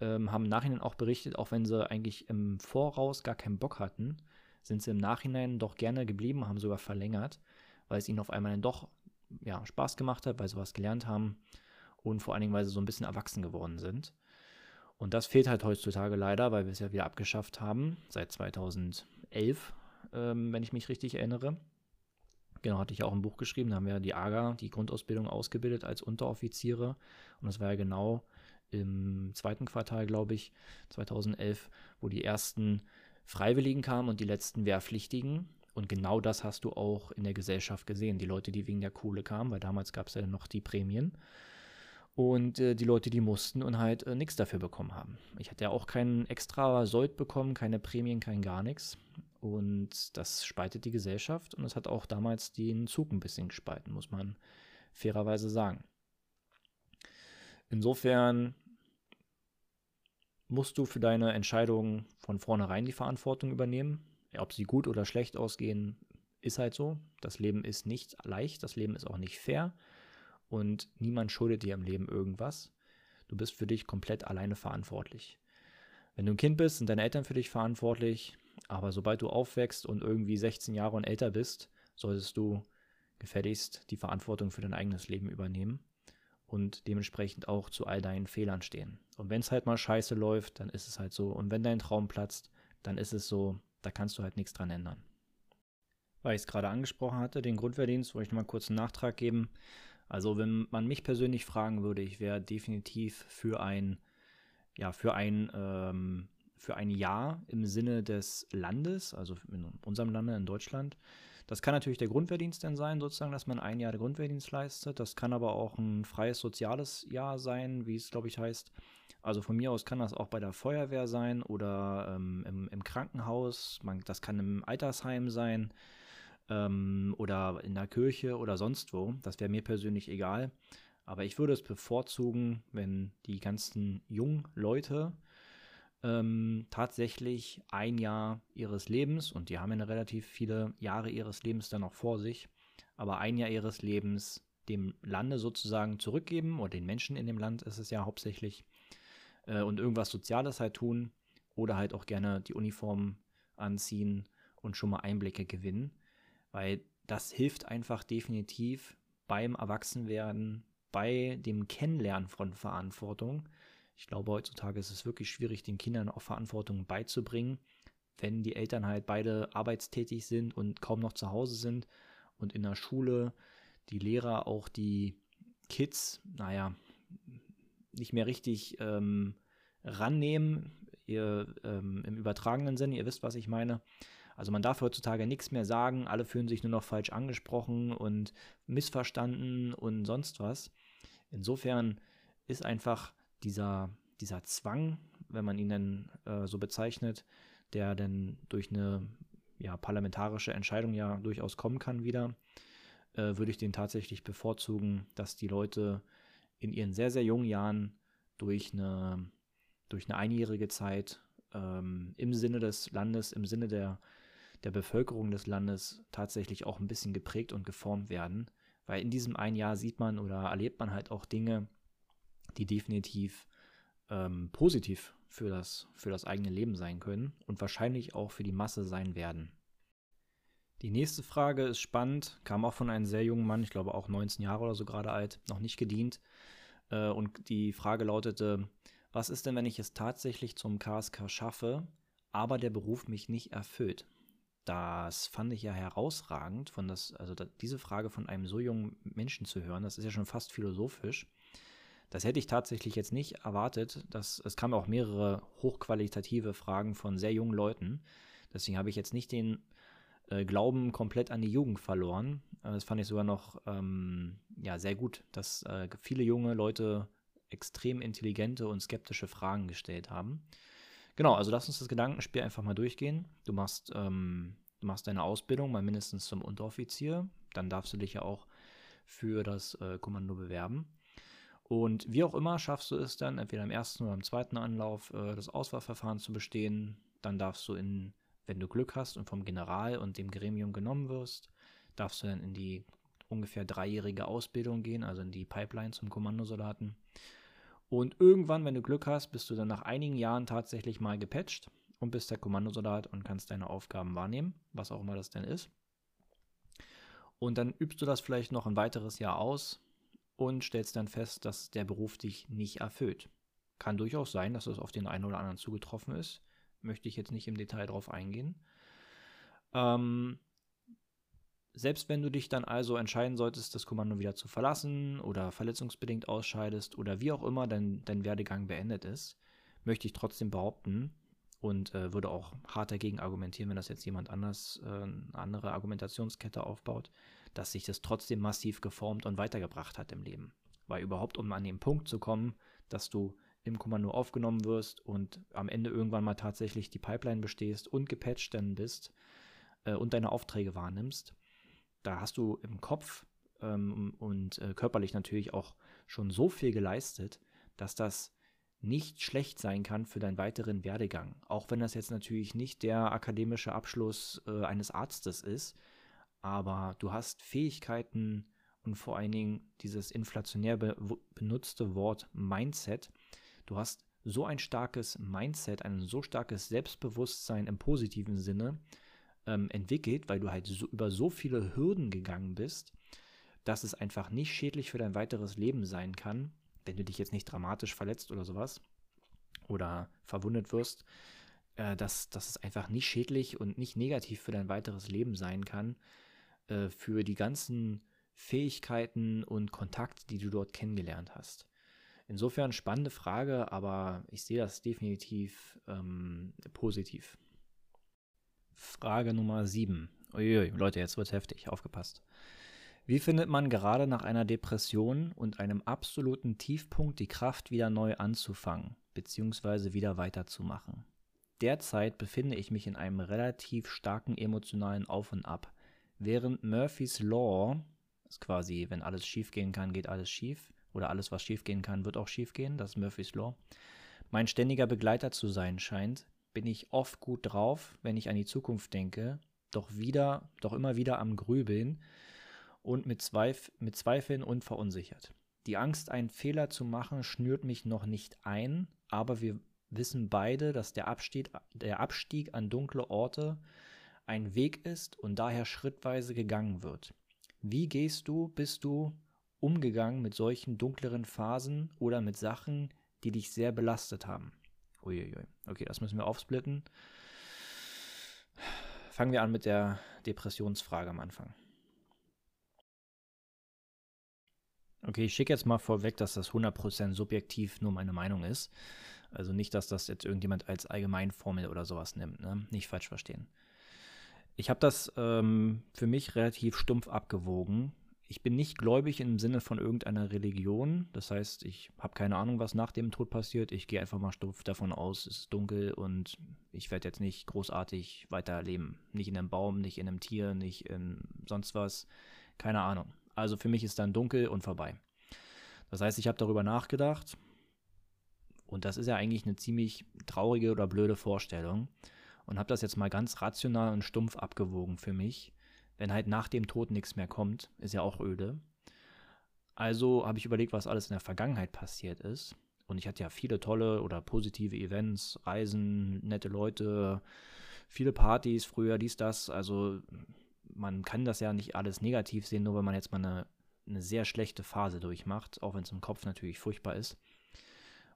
A: ähm, haben im Nachhinein auch berichtet, auch wenn sie eigentlich im Voraus gar keinen Bock hatten, sind sie im Nachhinein doch gerne geblieben, haben sogar verlängert, weil es ihnen auf einmal dann doch ja, Spaß gemacht hat, weil sie was gelernt haben und vor allen Dingen, weil sie so ein bisschen erwachsen geworden sind. Und das fehlt halt heutzutage leider, weil wir es ja wieder abgeschafft haben, seit 2011, ähm, wenn ich mich richtig erinnere. Genau, hatte ich auch ein Buch geschrieben, da haben wir die AGA, die Grundausbildung ausgebildet als Unteroffiziere. Und das war ja genau im zweiten Quartal, glaube ich, 2011, wo die ersten Freiwilligen kamen und die letzten Wehrpflichtigen. Und genau das hast du auch in der Gesellschaft gesehen. Die Leute, die wegen der Kohle kamen, weil damals gab es ja noch die Prämien. Und äh, die Leute, die mussten und halt äh, nichts dafür bekommen haben. Ich hatte ja auch keinen extra Sold bekommen, keine Prämien, kein gar nichts. Und das spaltet die Gesellschaft und es hat auch damals den Zug ein bisschen gespalten, muss man fairerweise sagen. Insofern musst du für deine Entscheidungen von vornherein die Verantwortung übernehmen. Ob sie gut oder schlecht ausgehen, ist halt so. Das Leben ist nicht leicht, das Leben ist auch nicht fair und niemand schuldet dir im Leben irgendwas. Du bist für dich komplett alleine verantwortlich. Wenn du ein Kind bist, sind deine Eltern für dich verantwortlich, aber sobald du aufwächst und irgendwie 16 Jahre und älter bist, solltest du gefälligst die Verantwortung für dein eigenes Leben übernehmen und dementsprechend auch zu all deinen Fehlern stehen. Und wenn es halt mal scheiße läuft, dann ist es halt so. Und wenn dein Traum platzt, dann ist es so. Da kannst du halt nichts dran ändern. Weil ich es gerade angesprochen hatte, den Grundverdienst, wollte ich nochmal kurz einen Nachtrag geben. Also, wenn man mich persönlich fragen würde, ich wäre definitiv für ein, ja, für ein, ähm, für ein Jahr im Sinne des Landes, also in unserem Lande, in Deutschland, das kann natürlich der Grundverdienst dann sein, sozusagen, dass man ein Jahr der Grundverdienst leistet. Das kann aber auch ein freies soziales Jahr sein, wie es, glaube ich, heißt. Also von mir aus kann das auch bei der Feuerwehr sein oder ähm, im, im, Krankenhaus. Man, das kann im Altersheim sein ähm, oder in der Kirche oder sonst wo. Das wäre mir persönlich egal. Aber ich würde es bevorzugen, wenn die ganzen jungen Leute ähm, tatsächlich ein Jahr ihres Lebens, und die haben ja relativ viele Jahre ihres Lebens dann noch vor sich, aber ein Jahr ihres Lebens dem Lande sozusagen zurückgeben, oder den Menschen in dem Land ist es ja hauptsächlich, äh, und irgendwas Soziales halt tun, oder halt auch gerne die Uniform anziehen und schon mal Einblicke gewinnen, weil das hilft einfach definitiv beim Erwachsenwerden, bei dem Kennenlernen von Verantwortung ich glaube, heutzutage ist es wirklich schwierig, den Kindern auch Verantwortung beizubringen, wenn die Eltern halt beide arbeitstätig sind und kaum noch zu Hause sind und in der Schule die Lehrer auch die Kids, naja, nicht mehr richtig ähm, rannehmen, ihr, ähm, im übertragenen Sinne, ihr wisst, was ich meine. Also man darf heutzutage nichts mehr sagen, alle fühlen sich nur noch falsch angesprochen und missverstanden und sonst was. Insofern ist einfach dieser, dieser Zwang, wenn man ihn dann äh, so bezeichnet, der dann durch eine ja, parlamentarische Entscheidung ja durchaus kommen kann wieder, äh, würde ich den tatsächlich bevorzugen, dass die Leute in ihren sehr, sehr jungen Jahren durch eine, durch eine einjährige Zeit ähm, im Sinne des Landes, im Sinne der, der Bevölkerung des Landes tatsächlich auch ein bisschen geprägt und geformt werden. Weil in diesem ein Jahr sieht man oder erlebt man halt auch Dinge, die definitiv ähm, positiv für das, für das eigene Leben sein können und wahrscheinlich auch für die Masse sein werden. Die nächste Frage ist spannend, kam auch von einem sehr jungen Mann, ich glaube auch 19 Jahre oder so gerade alt, noch nicht gedient. Äh, und die Frage lautete, was ist denn, wenn ich es tatsächlich zum KSK schaffe, aber der Beruf mich nicht erfüllt? Das fand ich ja herausragend, von das, also da, diese Frage von einem so jungen Menschen zu hören, das ist ja schon fast philosophisch. Das hätte ich tatsächlich jetzt nicht erwartet. Dass, es kamen auch mehrere hochqualitative Fragen von sehr jungen Leuten. Deswegen habe ich jetzt nicht den äh, Glauben komplett an die Jugend verloren. Das fand ich sogar noch ähm, ja, sehr gut, dass äh, viele junge Leute extrem intelligente und skeptische Fragen gestellt haben. Genau, also lass uns das Gedankenspiel einfach mal durchgehen. Du machst, ähm, du machst deine Ausbildung mal mindestens zum Unteroffizier. Dann darfst du dich ja auch für das äh, Kommando bewerben. Und wie auch immer schaffst du es dann, entweder im ersten oder im zweiten Anlauf äh, das Auswahlverfahren zu bestehen. Dann darfst du in, wenn du Glück hast und vom General und dem Gremium genommen wirst, darfst du dann in die ungefähr dreijährige Ausbildung gehen, also in die Pipeline zum Kommandosoldaten. Und irgendwann, wenn du Glück hast, bist du dann nach einigen Jahren tatsächlich mal gepatcht und bist der Kommandosoldat und kannst deine Aufgaben wahrnehmen, was auch immer das denn ist. Und dann übst du das vielleicht noch ein weiteres Jahr aus, und stellst dann fest, dass der Beruf dich nicht erfüllt. Kann durchaus sein, dass es auf den einen oder anderen zugetroffen ist. Möchte ich jetzt nicht im Detail drauf eingehen. Ähm, selbst wenn du dich dann also entscheiden solltest, das Kommando wieder zu verlassen oder verletzungsbedingt ausscheidest oder wie auch immer dein, dein Werdegang beendet ist, möchte ich trotzdem behaupten, und äh, würde auch hart dagegen argumentieren, wenn das jetzt jemand anders, äh, eine andere Argumentationskette aufbaut, dass sich das trotzdem massiv geformt und weitergebracht hat im Leben. Weil überhaupt, um an den Punkt zu kommen, dass du im Kommando aufgenommen wirst und am Ende irgendwann mal tatsächlich die Pipeline bestehst und gepatcht dann bist äh, und deine Aufträge wahrnimmst, da hast du im Kopf ähm, und äh, körperlich natürlich auch schon so viel geleistet, dass das nicht schlecht sein kann für deinen weiteren Werdegang. Auch wenn das jetzt natürlich nicht der akademische Abschluss äh, eines Arztes ist, aber du hast Fähigkeiten und vor allen Dingen dieses inflationär be benutzte Wort Mindset, Du hast so ein starkes Mindset, ein so starkes Selbstbewusstsein im positiven Sinne ähm, entwickelt, weil du halt so, über so viele Hürden gegangen bist, dass es einfach nicht schädlich für dein weiteres Leben sein kann, wenn du dich jetzt nicht dramatisch verletzt oder sowas oder verwundet wirst, äh, dass, dass es einfach nicht schädlich und nicht negativ für dein weiteres Leben sein kann, äh, für die ganzen Fähigkeiten und Kontakte, die du dort kennengelernt hast. Insofern spannende Frage, aber ich sehe das definitiv ähm, positiv. Frage Nummer 7. Uiui, Leute, jetzt wird's heftig, aufgepasst. Wie findet man gerade nach einer Depression und einem absoluten Tiefpunkt die Kraft, wieder neu anzufangen, bzw. wieder weiterzumachen? Derzeit befinde ich mich in einem relativ starken emotionalen Auf und Ab. Während Murphy's Law, ist quasi, wenn alles schief gehen kann, geht alles schief, oder alles, was schiefgehen kann, wird auch schiefgehen. Das ist Murphy's Law. Mein ständiger Begleiter zu sein scheint, bin ich oft gut drauf, wenn ich an die Zukunft denke, doch wieder, doch immer wieder am Grübeln und mit, Zweif mit Zweifeln und verunsichert. Die Angst, einen Fehler zu machen, schnürt mich noch nicht ein, aber wir wissen beide, dass der Abstieg, der Abstieg an dunkle Orte ein Weg ist und daher schrittweise gegangen wird. Wie gehst du, bist du umgegangen mit solchen dunkleren Phasen oder mit Sachen, die dich sehr belastet haben? Uiuiui. Okay, das müssen wir aufsplitten. Fangen wir an mit der Depressionsfrage am Anfang. Okay, ich schicke jetzt mal vorweg, dass das 100% subjektiv nur meine Meinung ist. Also nicht, dass das jetzt irgendjemand als Allgemeinformel oder sowas nimmt. Ne? Nicht falsch verstehen. Ich habe das ähm, für mich relativ stumpf abgewogen ich bin nicht gläubig im Sinne von irgendeiner Religion. Das heißt, ich habe keine Ahnung, was nach dem Tod passiert. Ich gehe einfach mal stumpf davon aus, es ist dunkel und ich werde jetzt nicht großartig weiterleben. Nicht in einem Baum, nicht in einem Tier, nicht in sonst was. Keine Ahnung. Also für mich ist dann dunkel und vorbei. Das heißt, ich habe darüber nachgedacht. Und das ist ja eigentlich eine ziemlich traurige oder blöde Vorstellung. Und habe das jetzt mal ganz rational und stumpf abgewogen für mich wenn halt nach dem Tod nichts mehr kommt, ist ja auch öde. Also habe ich überlegt, was alles in der Vergangenheit passiert ist. Und ich hatte ja viele tolle oder positive Events, Reisen, nette Leute, viele Partys früher, dies, das. Also man kann das ja nicht alles negativ sehen, nur wenn man jetzt mal eine, eine sehr schlechte Phase durchmacht, auch wenn es im Kopf natürlich furchtbar ist.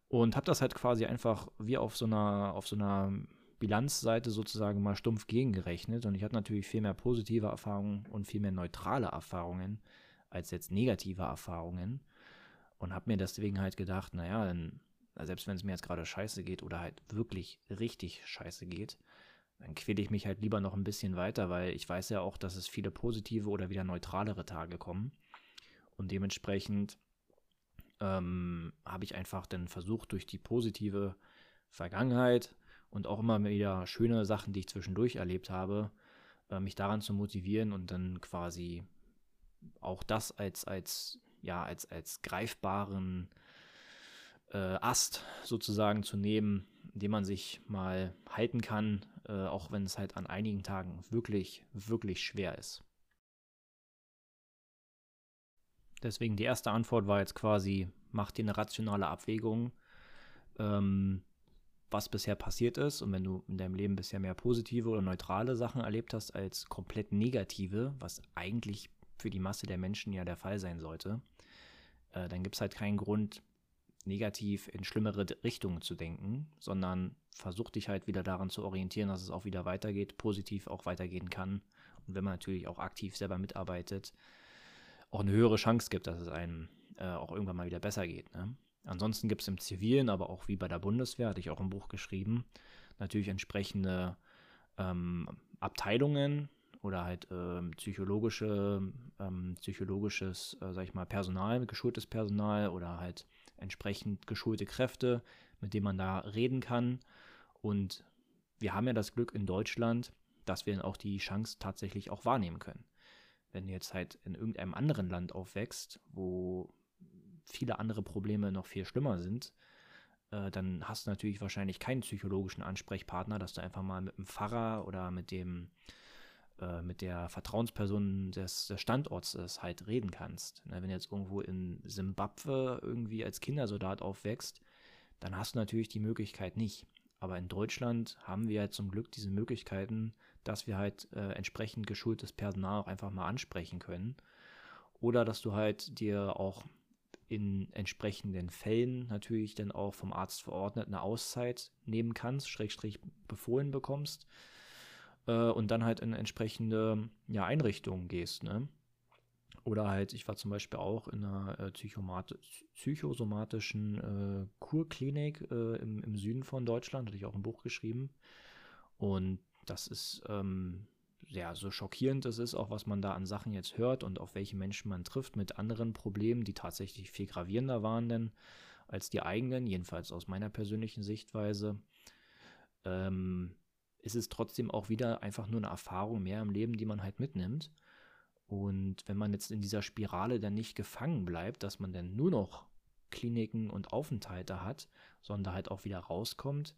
A: Und habe das halt quasi einfach wie auf so einer, auf so einer Bilanzseite sozusagen mal stumpf gegengerechnet. Und ich hatte natürlich viel mehr positive Erfahrungen und viel mehr neutrale Erfahrungen als jetzt negative Erfahrungen. Und habe mir deswegen halt gedacht, naja, dann, selbst wenn es mir jetzt gerade scheiße geht oder halt wirklich richtig scheiße geht, dann quäle ich mich halt lieber noch ein bisschen weiter, weil ich weiß ja auch, dass es viele positive oder wieder neutralere Tage kommen. Und dementsprechend ähm, habe ich einfach dann versucht, durch die positive Vergangenheit und auch immer wieder schöne Sachen, die ich zwischendurch erlebt habe, äh, mich daran zu motivieren und dann quasi auch das als, als, ja, als, als greifbaren äh, Ast sozusagen zu nehmen, den man sich mal halten kann, äh, auch wenn es halt an einigen Tagen wirklich, wirklich schwer ist. Deswegen die erste Antwort war jetzt quasi, mach dir eine rationale Abwägung. Ähm, was bisher passiert ist und wenn du in deinem Leben bisher mehr positive oder neutrale Sachen erlebt hast als komplett negative, was eigentlich für die Masse der Menschen ja der Fall sein sollte, äh, dann gibt es halt keinen Grund, negativ in schlimmere Richtungen zu denken, sondern versuch dich halt wieder daran zu orientieren, dass es auch wieder weitergeht, positiv auch weitergehen kann. Und wenn man natürlich auch aktiv selber mitarbeitet, auch eine höhere Chance gibt, dass es einem äh, auch irgendwann mal wieder besser geht. Ne? Ansonsten gibt es im Zivilen, aber auch wie bei der Bundeswehr, hatte ich auch ein Buch geschrieben, natürlich entsprechende ähm, Abteilungen oder halt ähm, psychologische, ähm, psychologisches, äh, sag ich mal, Personal, geschultes Personal oder halt entsprechend geschulte Kräfte, mit denen man da reden kann. Und wir haben ja das Glück in Deutschland, dass wir auch die Chance tatsächlich auch wahrnehmen können. Wenn du jetzt halt in irgendeinem anderen Land aufwächst, wo viele andere Probleme noch viel schlimmer sind, äh, dann hast du natürlich wahrscheinlich keinen psychologischen Ansprechpartner, dass du einfach mal mit dem Pfarrer oder mit dem äh, mit der Vertrauensperson des, des Standorts ist, halt reden kannst. Ne, wenn du jetzt irgendwo in Simbabwe irgendwie als Kindersoldat aufwächst, dann hast du natürlich die Möglichkeit nicht. Aber in Deutschland haben wir halt zum Glück diese Möglichkeiten, dass wir halt äh, entsprechend geschultes Personal auch einfach mal ansprechen können. Oder dass du halt dir auch in entsprechenden Fällen natürlich dann auch vom Arzt verordnet eine Auszeit nehmen kannst, Schrägstrich befohlen bekommst äh, und dann halt in entsprechende ja, Einrichtungen gehst. Ne? Oder halt, ich war zum Beispiel auch in einer äh, psychosomatischen äh, Kurklinik äh, im, im Süden von Deutschland, hatte ich auch ein Buch geschrieben. Und das ist ähm, ja, so schockierend es ist, auch was man da an Sachen jetzt hört und auf welche Menschen man trifft mit anderen Problemen, die tatsächlich viel gravierender waren denn als die eigenen, jedenfalls aus meiner persönlichen Sichtweise, ähm, ist es trotzdem auch wieder einfach nur eine Erfahrung mehr im Leben, die man halt mitnimmt. Und wenn man jetzt in dieser Spirale dann nicht gefangen bleibt, dass man dann nur noch Kliniken und Aufenthalte hat, sondern halt auch wieder rauskommt,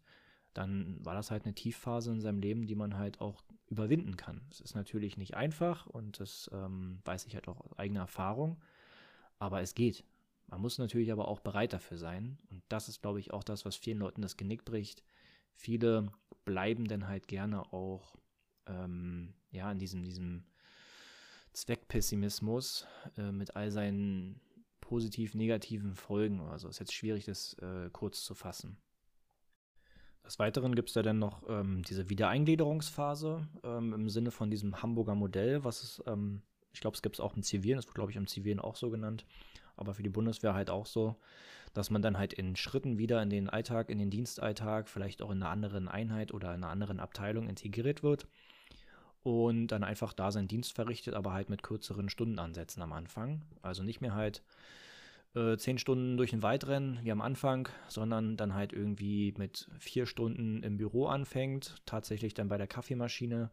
A: dann war das halt eine Tiefphase in seinem Leben, die man halt auch überwinden kann. Es ist natürlich nicht einfach und das ähm, weiß ich halt auch aus eigener Erfahrung, aber es geht. Man muss natürlich aber auch bereit dafür sein und das ist, glaube ich, auch das, was vielen Leuten das Genick bricht. Viele bleiben dann halt gerne auch ähm, ja in diesem, diesem Zweckpessimismus äh, mit all seinen positiv-negativen Folgen. Also ist jetzt schwierig, das äh, kurz zu fassen. Des Weiteren gibt es ja dann noch ähm, diese Wiedereingliederungsphase ähm, im Sinne von diesem Hamburger Modell, was es, ähm, ich glaube, es gibt es auch im Zivilen, das wird, glaube ich, im Zivilen auch so genannt, aber für die Bundeswehr halt auch so, dass man dann halt in Schritten wieder in den Alltag, in den Dienstalltag, vielleicht auch in einer anderen Einheit oder in einer anderen Abteilung integriert wird und dann einfach da seinen Dienst verrichtet, aber halt mit kürzeren Stundenansätzen am Anfang. Also nicht mehr halt äh, zehn Stunden durch den Wald rennen, wie am Anfang, sondern dann halt irgendwie mit vier Stunden im Büro anfängt, tatsächlich dann bei der Kaffeemaschine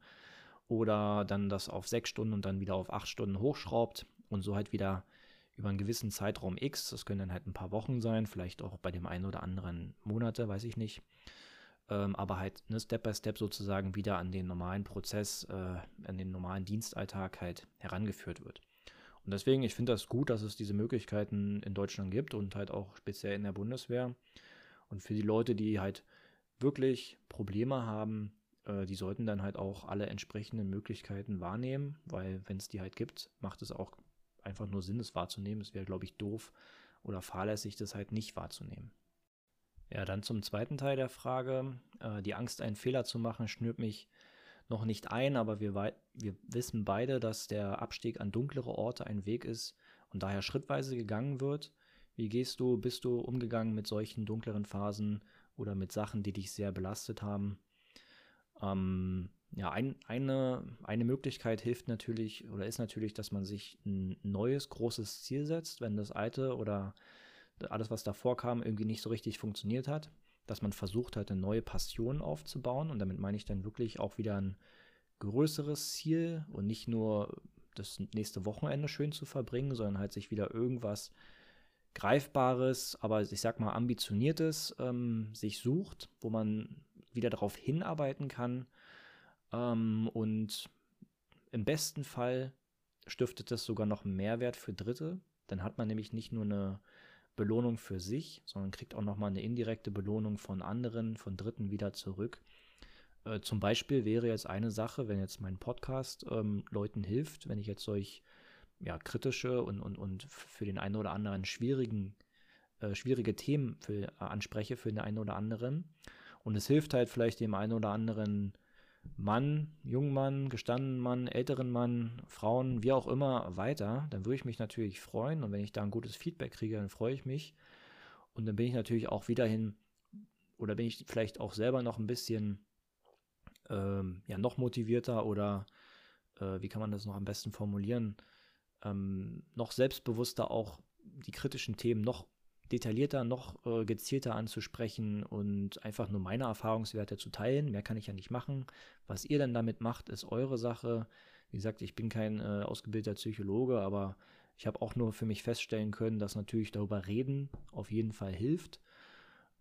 A: oder dann das auf sechs Stunden und dann wieder auf acht Stunden hochschraubt und so halt wieder über einen gewissen Zeitraum X, das können dann halt ein paar Wochen sein, vielleicht auch bei dem einen oder anderen Monate, weiß ich nicht, ähm, aber halt ne, Step by Step sozusagen wieder an den normalen Prozess, äh, an den normalen Dienstalltag halt herangeführt wird. Und deswegen, ich finde das gut, dass es diese Möglichkeiten in Deutschland gibt und halt auch speziell in der Bundeswehr. Und für die Leute, die halt wirklich Probleme haben, äh, die sollten dann halt auch alle entsprechenden Möglichkeiten wahrnehmen, weil wenn es die halt gibt, macht es auch einfach nur Sinn, es wahrzunehmen. Es wäre, glaube ich, doof oder fahrlässig, das halt nicht wahrzunehmen. Ja, dann zum zweiten Teil der Frage. Äh, die Angst, einen Fehler zu machen, schnürt mich noch nicht ein, aber wir, wir wissen beide, dass der Abstieg an dunklere Orte ein Weg ist und daher schrittweise gegangen wird. Wie gehst du, bist du umgegangen mit solchen dunkleren Phasen oder mit Sachen, die dich sehr belastet haben? Ähm, ja, ein, eine, eine Möglichkeit hilft natürlich oder ist natürlich, dass man sich ein neues großes Ziel setzt, wenn das alte oder alles, was davor kam, irgendwie nicht so richtig funktioniert hat dass man versucht hat, eine neue Passion aufzubauen. Und damit meine ich dann wirklich auch wieder ein größeres Ziel und nicht nur das nächste Wochenende schön zu verbringen, sondern halt sich wieder irgendwas Greifbares, aber ich sag mal ambitioniertes ähm, sich sucht, wo man wieder darauf hinarbeiten kann. Ähm, und im besten Fall stiftet das sogar noch einen Mehrwert für Dritte. Dann hat man nämlich nicht nur eine Belohnung für sich, sondern kriegt auch nochmal eine indirekte Belohnung von anderen, von Dritten wieder zurück. Äh, zum Beispiel wäre jetzt eine Sache, wenn jetzt mein Podcast ähm, Leuten hilft, wenn ich jetzt solch ja, kritische und, und, und für den einen oder anderen schwierigen, äh, schwierige Themen für, äh, anspreche für den einen oder anderen. Und es hilft halt vielleicht dem einen oder anderen Mann, jungen Mann, gestandenen Mann, älteren Mann, Frauen, wie auch immer weiter, dann würde ich mich natürlich freuen. Und wenn ich da ein gutes Feedback kriege, dann freue ich mich. Und dann bin ich natürlich auch wiederhin oder bin ich vielleicht auch selber noch ein bisschen ähm, ja, noch motivierter oder äh, wie kann man das noch am besten formulieren, ähm, noch selbstbewusster auch die kritischen Themen noch detaillierter, noch äh, gezielter anzusprechen und einfach nur meine Erfahrungswerte zu teilen. Mehr kann ich ja nicht machen. Was ihr dann damit macht, ist eure Sache. Wie gesagt, ich bin kein äh, ausgebildeter Psychologe, aber ich habe auch nur für mich feststellen können, dass natürlich darüber reden auf jeden Fall hilft.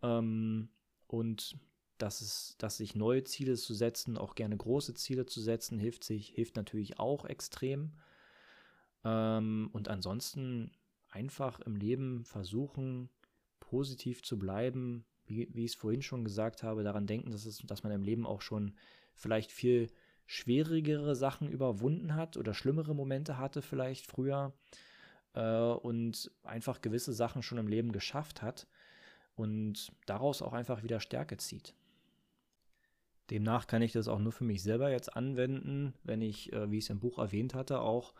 A: Ähm, und dass es, dass sich neue Ziele zu setzen, auch gerne große Ziele zu setzen, hilft sich, hilft natürlich auch extrem. Ähm, und ansonsten einfach im Leben versuchen, positiv zu bleiben, wie, wie ich es vorhin schon gesagt habe, daran denken, dass, es, dass man im Leben auch schon vielleicht viel schwierigere Sachen überwunden hat oder schlimmere Momente hatte vielleicht früher äh, und einfach gewisse Sachen schon im Leben geschafft hat und daraus auch einfach wieder Stärke zieht. Demnach kann ich das auch nur für mich selber jetzt anwenden, wenn ich, äh, wie ich es im Buch erwähnt hatte, auch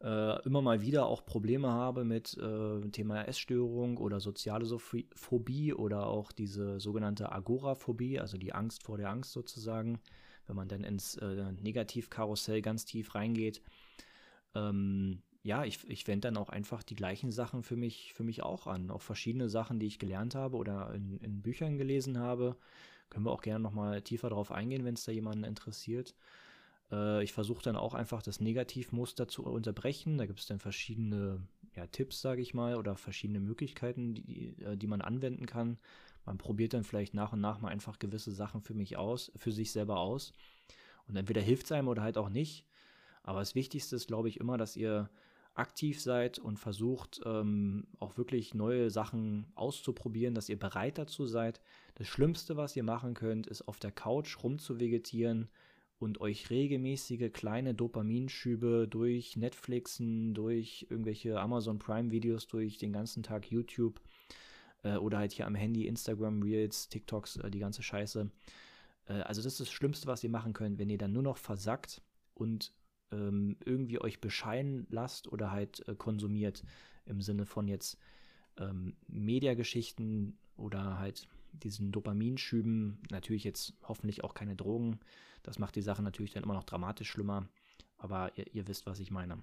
A: äh, immer mal wieder auch Probleme habe mit äh, Thema Essstörung oder soziale Phobie oder auch diese sogenannte Agoraphobie, also die Angst vor der Angst sozusagen, wenn man dann ins äh, Negativkarussell ganz tief reingeht. Ähm, ja, ich, ich wende dann auch einfach die gleichen Sachen für mich, für mich auch an. Auch verschiedene Sachen, die ich gelernt habe oder in, in Büchern gelesen habe. Können wir auch gerne nochmal tiefer drauf eingehen, wenn es da jemanden interessiert. Äh, ich versuche dann auch einfach das Negativmuster zu unterbrechen. Da gibt es dann verschiedene ja, Tipps, sage ich mal, oder verschiedene Möglichkeiten, die, äh, die man anwenden kann. Man probiert dann vielleicht nach und nach mal einfach gewisse Sachen für mich aus, für sich selber aus. Und entweder hilft es einem oder halt auch nicht. Aber das Wichtigste ist, glaube ich, immer, dass ihr aktiv seid und versucht ähm, auch wirklich neue Sachen auszuprobieren, dass ihr bereit dazu seid. Das Schlimmste, was ihr machen könnt, ist auf der Couch rumzuvegetieren, und euch regelmäßige kleine Dopaminschübe durch Netflixen, durch irgendwelche Amazon Prime Videos, durch den ganzen Tag YouTube äh, oder halt hier am Handy Instagram Reels, TikToks, äh, die ganze Scheiße. Äh, also das ist das Schlimmste, was ihr machen könnt, wenn ihr dann nur noch versackt und ähm, irgendwie euch bescheiden lasst oder halt äh, konsumiert im Sinne von jetzt ähm, Mediageschichten oder halt diesen Dopaminschüben, natürlich jetzt hoffentlich auch keine Drogen, das macht die Sache natürlich dann immer noch dramatisch schlimmer, aber ihr, ihr wisst, was ich meine.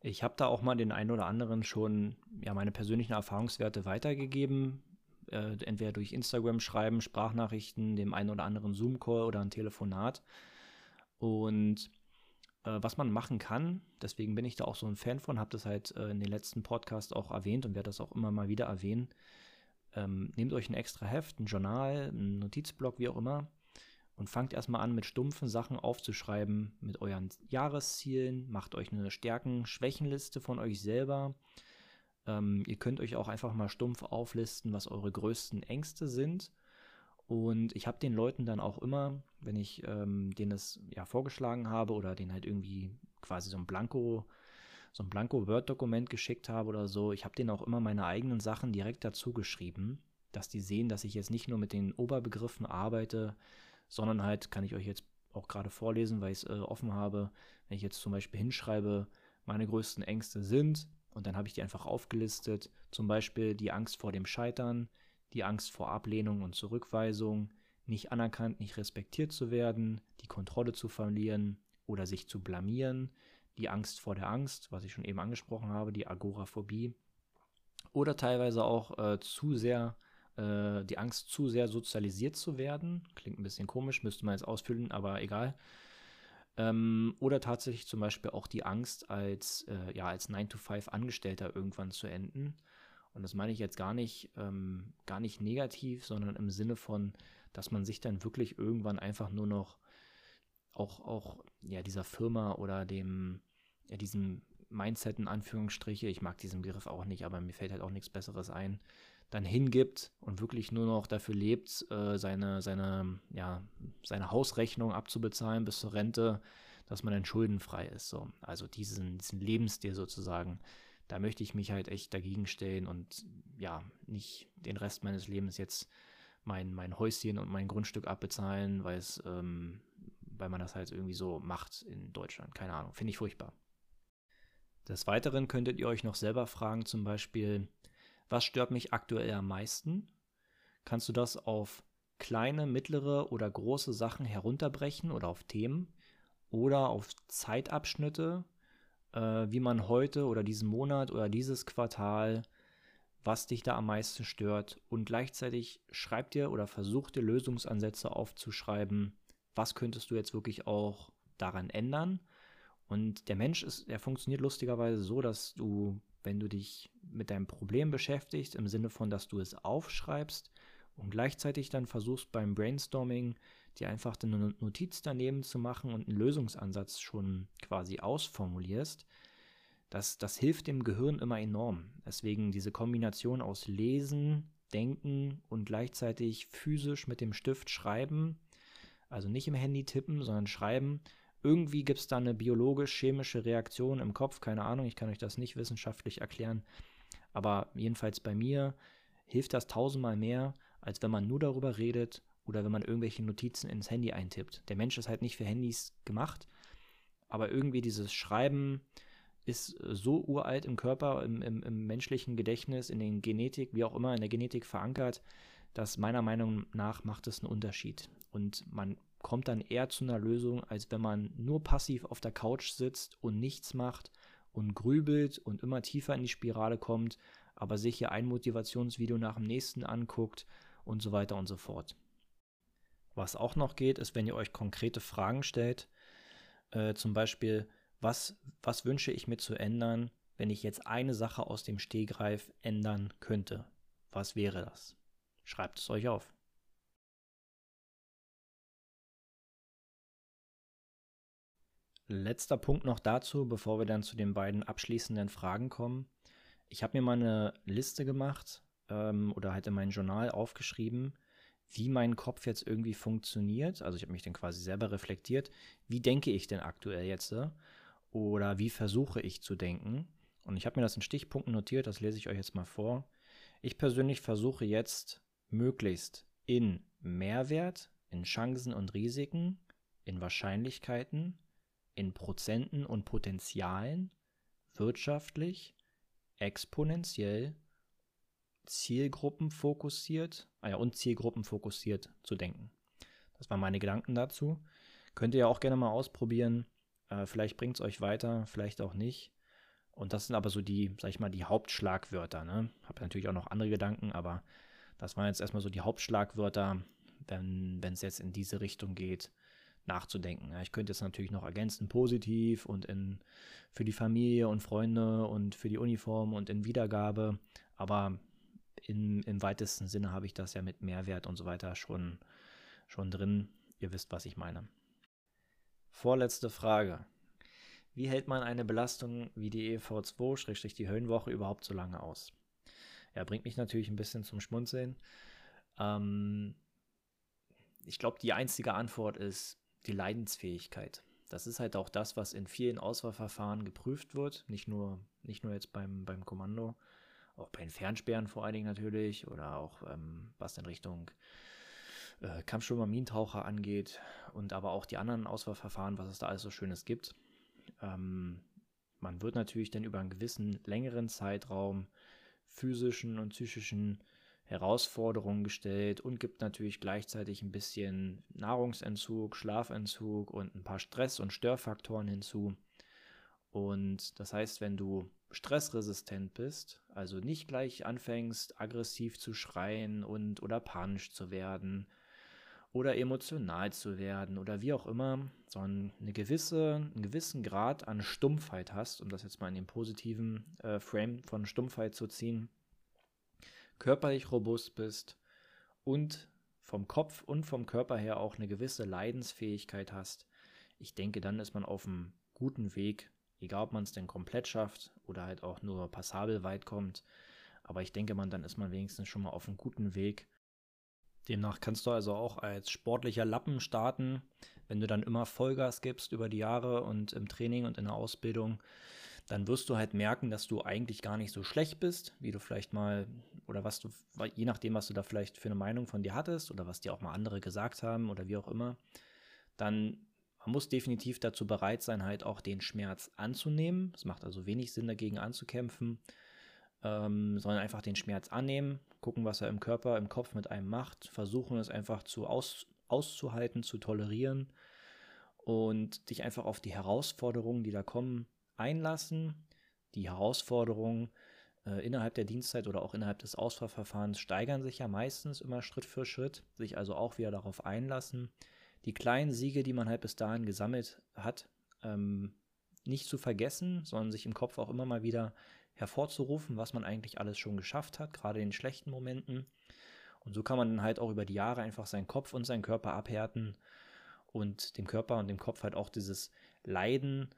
A: Ich habe da auch mal den einen oder anderen schon ja, meine persönlichen Erfahrungswerte weitergegeben, äh, entweder durch Instagram schreiben, Sprachnachrichten, dem einen oder anderen Zoom-Call oder ein Telefonat. Und äh, was man machen kann, deswegen bin ich da auch so ein Fan von, habe das halt äh, in den letzten Podcasts auch erwähnt und werde das auch immer mal wieder erwähnen. Ähm, nehmt euch ein extra Heft, ein Journal, ein Notizblock, wie auch immer, und fangt erstmal an mit stumpfen Sachen aufzuschreiben, mit euren Jahreszielen, macht euch eine Stärken-Schwächenliste von euch selber. Ähm, ihr könnt euch auch einfach mal stumpf auflisten, was eure größten Ängste sind. Und ich habe den Leuten dann auch immer, wenn ich ähm, denen das ja vorgeschlagen habe oder denen halt irgendwie quasi so ein Blanko, so ein Blanko-Word-Dokument geschickt habe oder so, ich habe denen auch immer meine eigenen Sachen direkt dazu geschrieben, dass die sehen, dass ich jetzt nicht nur mit den Oberbegriffen arbeite, sondern halt kann ich euch jetzt auch gerade vorlesen, weil ich es äh, offen habe. Wenn ich jetzt zum Beispiel hinschreibe, meine größten Ängste sind, und dann habe ich die einfach aufgelistet, zum Beispiel die Angst vor dem Scheitern, die Angst vor Ablehnung und Zurückweisung, nicht anerkannt, nicht respektiert zu werden, die Kontrolle zu verlieren oder sich zu blamieren, die Angst vor der Angst, was ich schon eben angesprochen habe, die Agoraphobie, oder teilweise auch äh, zu sehr äh, die Angst, zu sehr sozialisiert zu werden. Klingt ein bisschen komisch, müsste man jetzt ausfüllen, aber egal. Ähm, oder tatsächlich zum Beispiel auch die Angst, als, äh, ja, als 9-to-5-Angestellter irgendwann zu enden. Und das meine ich jetzt gar nicht, ähm, gar nicht negativ, sondern im Sinne von, dass man sich dann wirklich irgendwann einfach nur noch auch, auch ja, dieser Firma oder dem, ja, diesem Mindset in Anführungsstriche, ich mag diesen Begriff auch nicht, aber mir fällt halt auch nichts Besseres ein, dann hingibt und wirklich nur noch dafür lebt, äh, seine, seine, ja, seine Hausrechnung abzubezahlen bis zur Rente, dass man dann schuldenfrei ist. So. Also diesen, diesen Lebensstil sozusagen, da möchte ich mich halt echt dagegen stellen und ja, nicht den Rest meines Lebens jetzt mein, mein Häuschen und mein Grundstück abbezahlen, weil es, ähm, weil man das halt irgendwie so macht in Deutschland. Keine Ahnung, finde ich furchtbar. Des Weiteren könntet ihr euch noch selber fragen, zum Beispiel, was stört mich aktuell am meisten? kannst du das auf kleine, mittlere oder große Sachen herunterbrechen oder auf Themen oder auf Zeitabschnitte, äh, wie man heute oder diesen Monat oder dieses Quartal, was dich da am meisten stört und gleichzeitig schreib dir oder versuch dir Lösungsansätze aufzuschreiben, was könntest du jetzt wirklich auch daran ändern. Und der Mensch ist, er funktioniert lustigerweise so, dass du, wenn du dich mit deinem Problem beschäftigst, im Sinne von, dass du es aufschreibst und gleichzeitig dann versuchst beim Brainstorming dir einfach eine Notiz daneben zu machen und einen Lösungsansatz schon quasi ausformulierst, das, das hilft dem Gehirn immer enorm. Deswegen diese Kombination aus Lesen, Denken und gleichzeitig physisch mit dem Stift schreiben, also nicht im Handy tippen, sondern schreiben. Irgendwie gibt es da eine biologisch-chemische Reaktion im Kopf, keine Ahnung, ich kann euch das nicht wissenschaftlich erklären. Aber jedenfalls bei mir hilft das tausendmal mehr, als wenn man nur darüber redet oder wenn man irgendwelche Notizen ins Handy eintippt. Der Mensch ist halt nicht für Handys gemacht, aber irgendwie dieses Schreiben ist so uralt im Körper, im, im, im menschlichen Gedächtnis, in den Genetik, wie auch immer, in der Genetik verankert, dass meiner Meinung nach macht es einen Unterschied. Und man kommt dann eher zu einer Lösung, als wenn man nur passiv auf der Couch sitzt und nichts macht und grübelt und immer tiefer in die Spirale kommt, aber sich hier ein Motivationsvideo nach dem nächsten anguckt und so weiter und so fort. Was auch noch geht, ist, wenn ihr euch konkrete Fragen stellt, äh, zum Beispiel, was, was wünsche ich mir zu ändern, wenn ich jetzt eine Sache aus dem Stehgreif ändern könnte? Was wäre das? Schreibt es euch auf. Letzter Punkt noch dazu, bevor wir dann zu den beiden abschließenden Fragen kommen. Ich habe mir mal eine Liste gemacht ähm, oder halt in mein Journal aufgeschrieben, wie mein Kopf jetzt irgendwie funktioniert. Also ich habe mich dann quasi selber reflektiert. Wie denke ich denn aktuell jetzt? Äh? Oder wie versuche ich zu denken? Und ich habe mir das in Stichpunkten notiert, das lese ich euch jetzt mal vor. Ich persönlich versuche jetzt möglichst in Mehrwert, in Chancen und Risiken, in Wahrscheinlichkeiten, in Prozenten und Potenzialen, wirtschaftlich, exponentiell, zielgruppenfokussiert ah und zielgruppenfokussiert zu denken. Das waren meine Gedanken dazu. Könnt ihr ja auch gerne mal ausprobieren. Äh, vielleicht bringt es euch weiter, vielleicht auch nicht. Und das sind aber so die, sag ich mal, die Hauptschlagwörter. Ne? Habe natürlich auch noch andere Gedanken, aber das waren jetzt erstmal so die Hauptschlagwörter, wenn es jetzt in diese Richtung geht, nachzudenken. Ja, ich könnte jetzt natürlich noch ergänzen, positiv und in, für die Familie und Freunde und für die Uniform und in Wiedergabe. Aber in, im weitesten Sinne habe ich das ja mit Mehrwert und so weiter schon, schon drin. Ihr wisst, was ich meine. Vorletzte Frage. Wie hält man eine Belastung wie die EV2, die Höllenwoche, überhaupt so lange aus? Ja, bringt mich natürlich ein bisschen zum Schmunzeln. Ähm, ich glaube, die einzige Antwort ist die Leidensfähigkeit. Das ist halt auch das, was in vielen Auswahlverfahren geprüft wird. Nicht nur, nicht nur jetzt beim, beim Kommando, auch bei den Fernsperren vor allen Dingen natürlich oder auch ähm, was in Richtung äh, Kampfstürmer, Minentaucher angeht und aber auch die anderen Auswahlverfahren, was es da alles so Schönes gibt. Ähm, man wird natürlich dann über einen gewissen längeren Zeitraum physischen und psychischen Herausforderungen gestellt und gibt natürlich gleichzeitig ein bisschen Nahrungsentzug, Schlafentzug und ein paar Stress- und Störfaktoren hinzu. Und das heißt, wenn du stressresistent bist, also nicht gleich anfängst, aggressiv zu schreien und oder panisch zu werden oder emotional zu werden oder wie auch immer, sondern eine gewisse, einen gewissen Grad an Stumpfheit hast, um das jetzt mal in den positiven äh, Frame von Stumpfheit zu ziehen, körperlich robust bist und vom Kopf und vom Körper her auch eine gewisse Leidensfähigkeit hast, ich denke, dann ist man auf einem guten Weg, Egal, ob man es denn komplett schafft oder halt auch nur passabel weit kommt. Aber ich denke man, dann ist man wenigstens schon mal auf einem guten Weg. Demnach kannst du also auch als sportlicher Lappen starten, wenn du dann immer Vollgas gibst über die Jahre und im Training und in der Ausbildung, dann wirst du halt merken, dass du eigentlich gar nicht so schlecht bist, wie du vielleicht mal oder was du, je nachdem, was du da vielleicht für eine Meinung von dir hattest oder was dir auch mal andere gesagt haben oder wie auch immer, dann man muss definitiv dazu bereit sein, halt auch den Schmerz anzunehmen. Es macht also wenig Sinn, dagegen anzukämpfen. Ähm, sondern einfach den Schmerz annehmen, gucken, was er im Körper, im Kopf mit einem macht, versuchen es einfach zu aus, auszuhalten, zu tolerieren und dich einfach auf die Herausforderungen, die da kommen, einlassen. Die Herausforderungen äh, innerhalb der Dienstzeit oder auch innerhalb des Auswahlverfahrens steigern sich ja meistens immer Schritt für Schritt, sich also auch wieder darauf einlassen. Die kleinen Siege, die man halt bis dahin gesammelt hat, ähm, nicht zu vergessen, sondern sich im Kopf auch immer mal wieder hervorzurufen, was man eigentlich alles schon geschafft hat, gerade in schlechten Momenten. Und so kann man dann halt auch über die Jahre einfach seinen Kopf und seinen Körper abhärten und dem Körper und dem Kopf halt auch dieses Leiden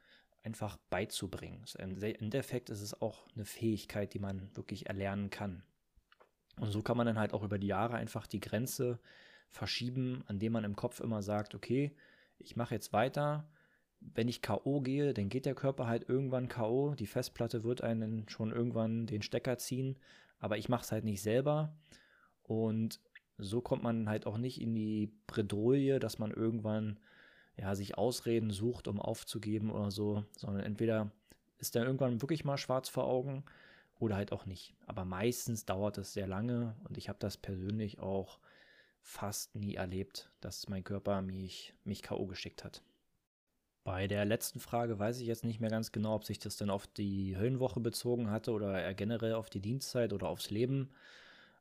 A: einfach beizubringen. Im Endeffekt ist es auch eine Fähigkeit, die man wirklich erlernen kann. Und so kann man dann halt auch über die Jahre einfach die Grenze verschieben, an dem man im Kopf immer sagt, okay, ich mache jetzt weiter, wenn ich K.O. gehe, dann geht der Körper halt irgendwann K.O. Die Festplatte wird einen schon irgendwann den Stecker ziehen, aber ich mache es halt nicht selber. Und so kommt man halt auch nicht in die Bredouille, dass man irgendwann ja, sich Ausreden sucht, um aufzugeben oder so, sondern entweder ist dann irgendwann wirklich mal schwarz vor Augen oder halt auch nicht. Aber meistens dauert es sehr lange und ich habe das persönlich auch fast nie erlebt, dass mein Körper mich, mich K.O. geschickt hat. Bei der letzten Frage weiß ich jetzt nicht mehr ganz genau, ob sich das dann auf die Höllenwoche bezogen hatte oder generell auf die Dienstzeit oder aufs Leben.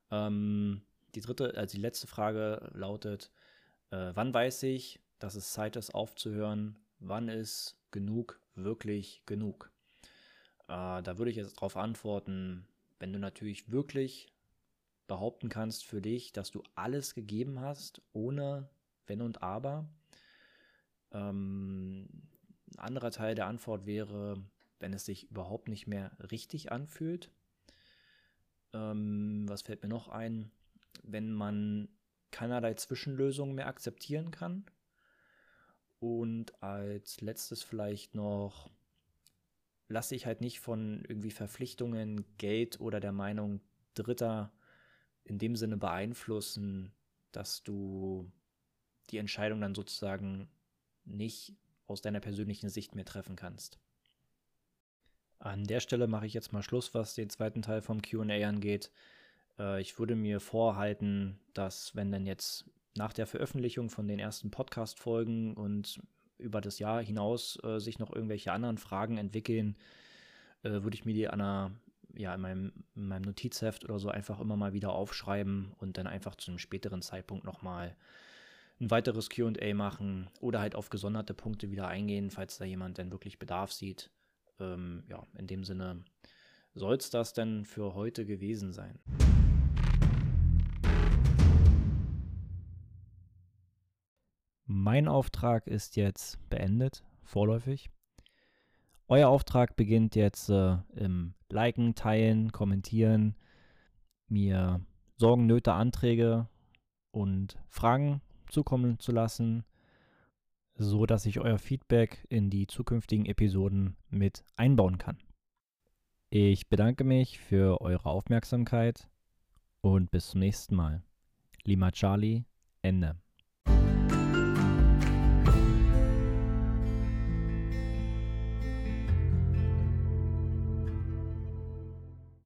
A: Ähm, die dritte, also die letzte Frage lautet, äh, wann weiß ich, dass es Zeit ist aufzuhören? Wann ist genug wirklich genug? Äh, da würde ich jetzt darauf antworten, wenn du natürlich wirklich behaupten kannst für dich, dass du alles gegeben hast, ohne Wenn und Aber, ähm, ein anderer Teil der Antwort wäre, wenn es sich überhaupt nicht mehr richtig anfühlt. Ähm, was fällt mir noch ein? Wenn man keinerlei Zwischenlösungen mehr akzeptieren kann. Und als letztes vielleicht noch, lasse ich halt nicht von irgendwie Verpflichtungen, Geld oder der Meinung Dritter in dem Sinne beeinflussen, dass du die Entscheidung dann sozusagen nicht aus deiner persönlichen Sicht mehr treffen kannst. An der Stelle mache ich jetzt mal Schluss, was den zweiten Teil vom QA angeht. Äh, ich würde mir vorhalten, dass wenn dann jetzt nach der Veröffentlichung von den ersten Podcast-Folgen und über das Jahr hinaus äh, sich noch irgendwelche anderen Fragen entwickeln, äh, würde ich mir die an einer, ja, in meinem, in meinem Notizheft oder so einfach immer mal wieder aufschreiben und dann einfach zu einem späteren Zeitpunkt nochmal mal ein weiteres QA machen oder halt auf gesonderte Punkte wieder eingehen, falls da jemand denn wirklich Bedarf sieht. Ähm, ja, in dem Sinne soll es das denn für heute gewesen sein. Mein Auftrag ist jetzt beendet, vorläufig. Euer Auftrag beginnt jetzt äh, im Liken, Teilen, Kommentieren, mir Sorgen, Nöte, Anträge und Fragen zukommen zu lassen, so dass ich euer Feedback in die zukünftigen Episoden mit einbauen kann. Ich bedanke mich für eure Aufmerksamkeit und bis zum nächsten Mal. Lima Charlie, Ende.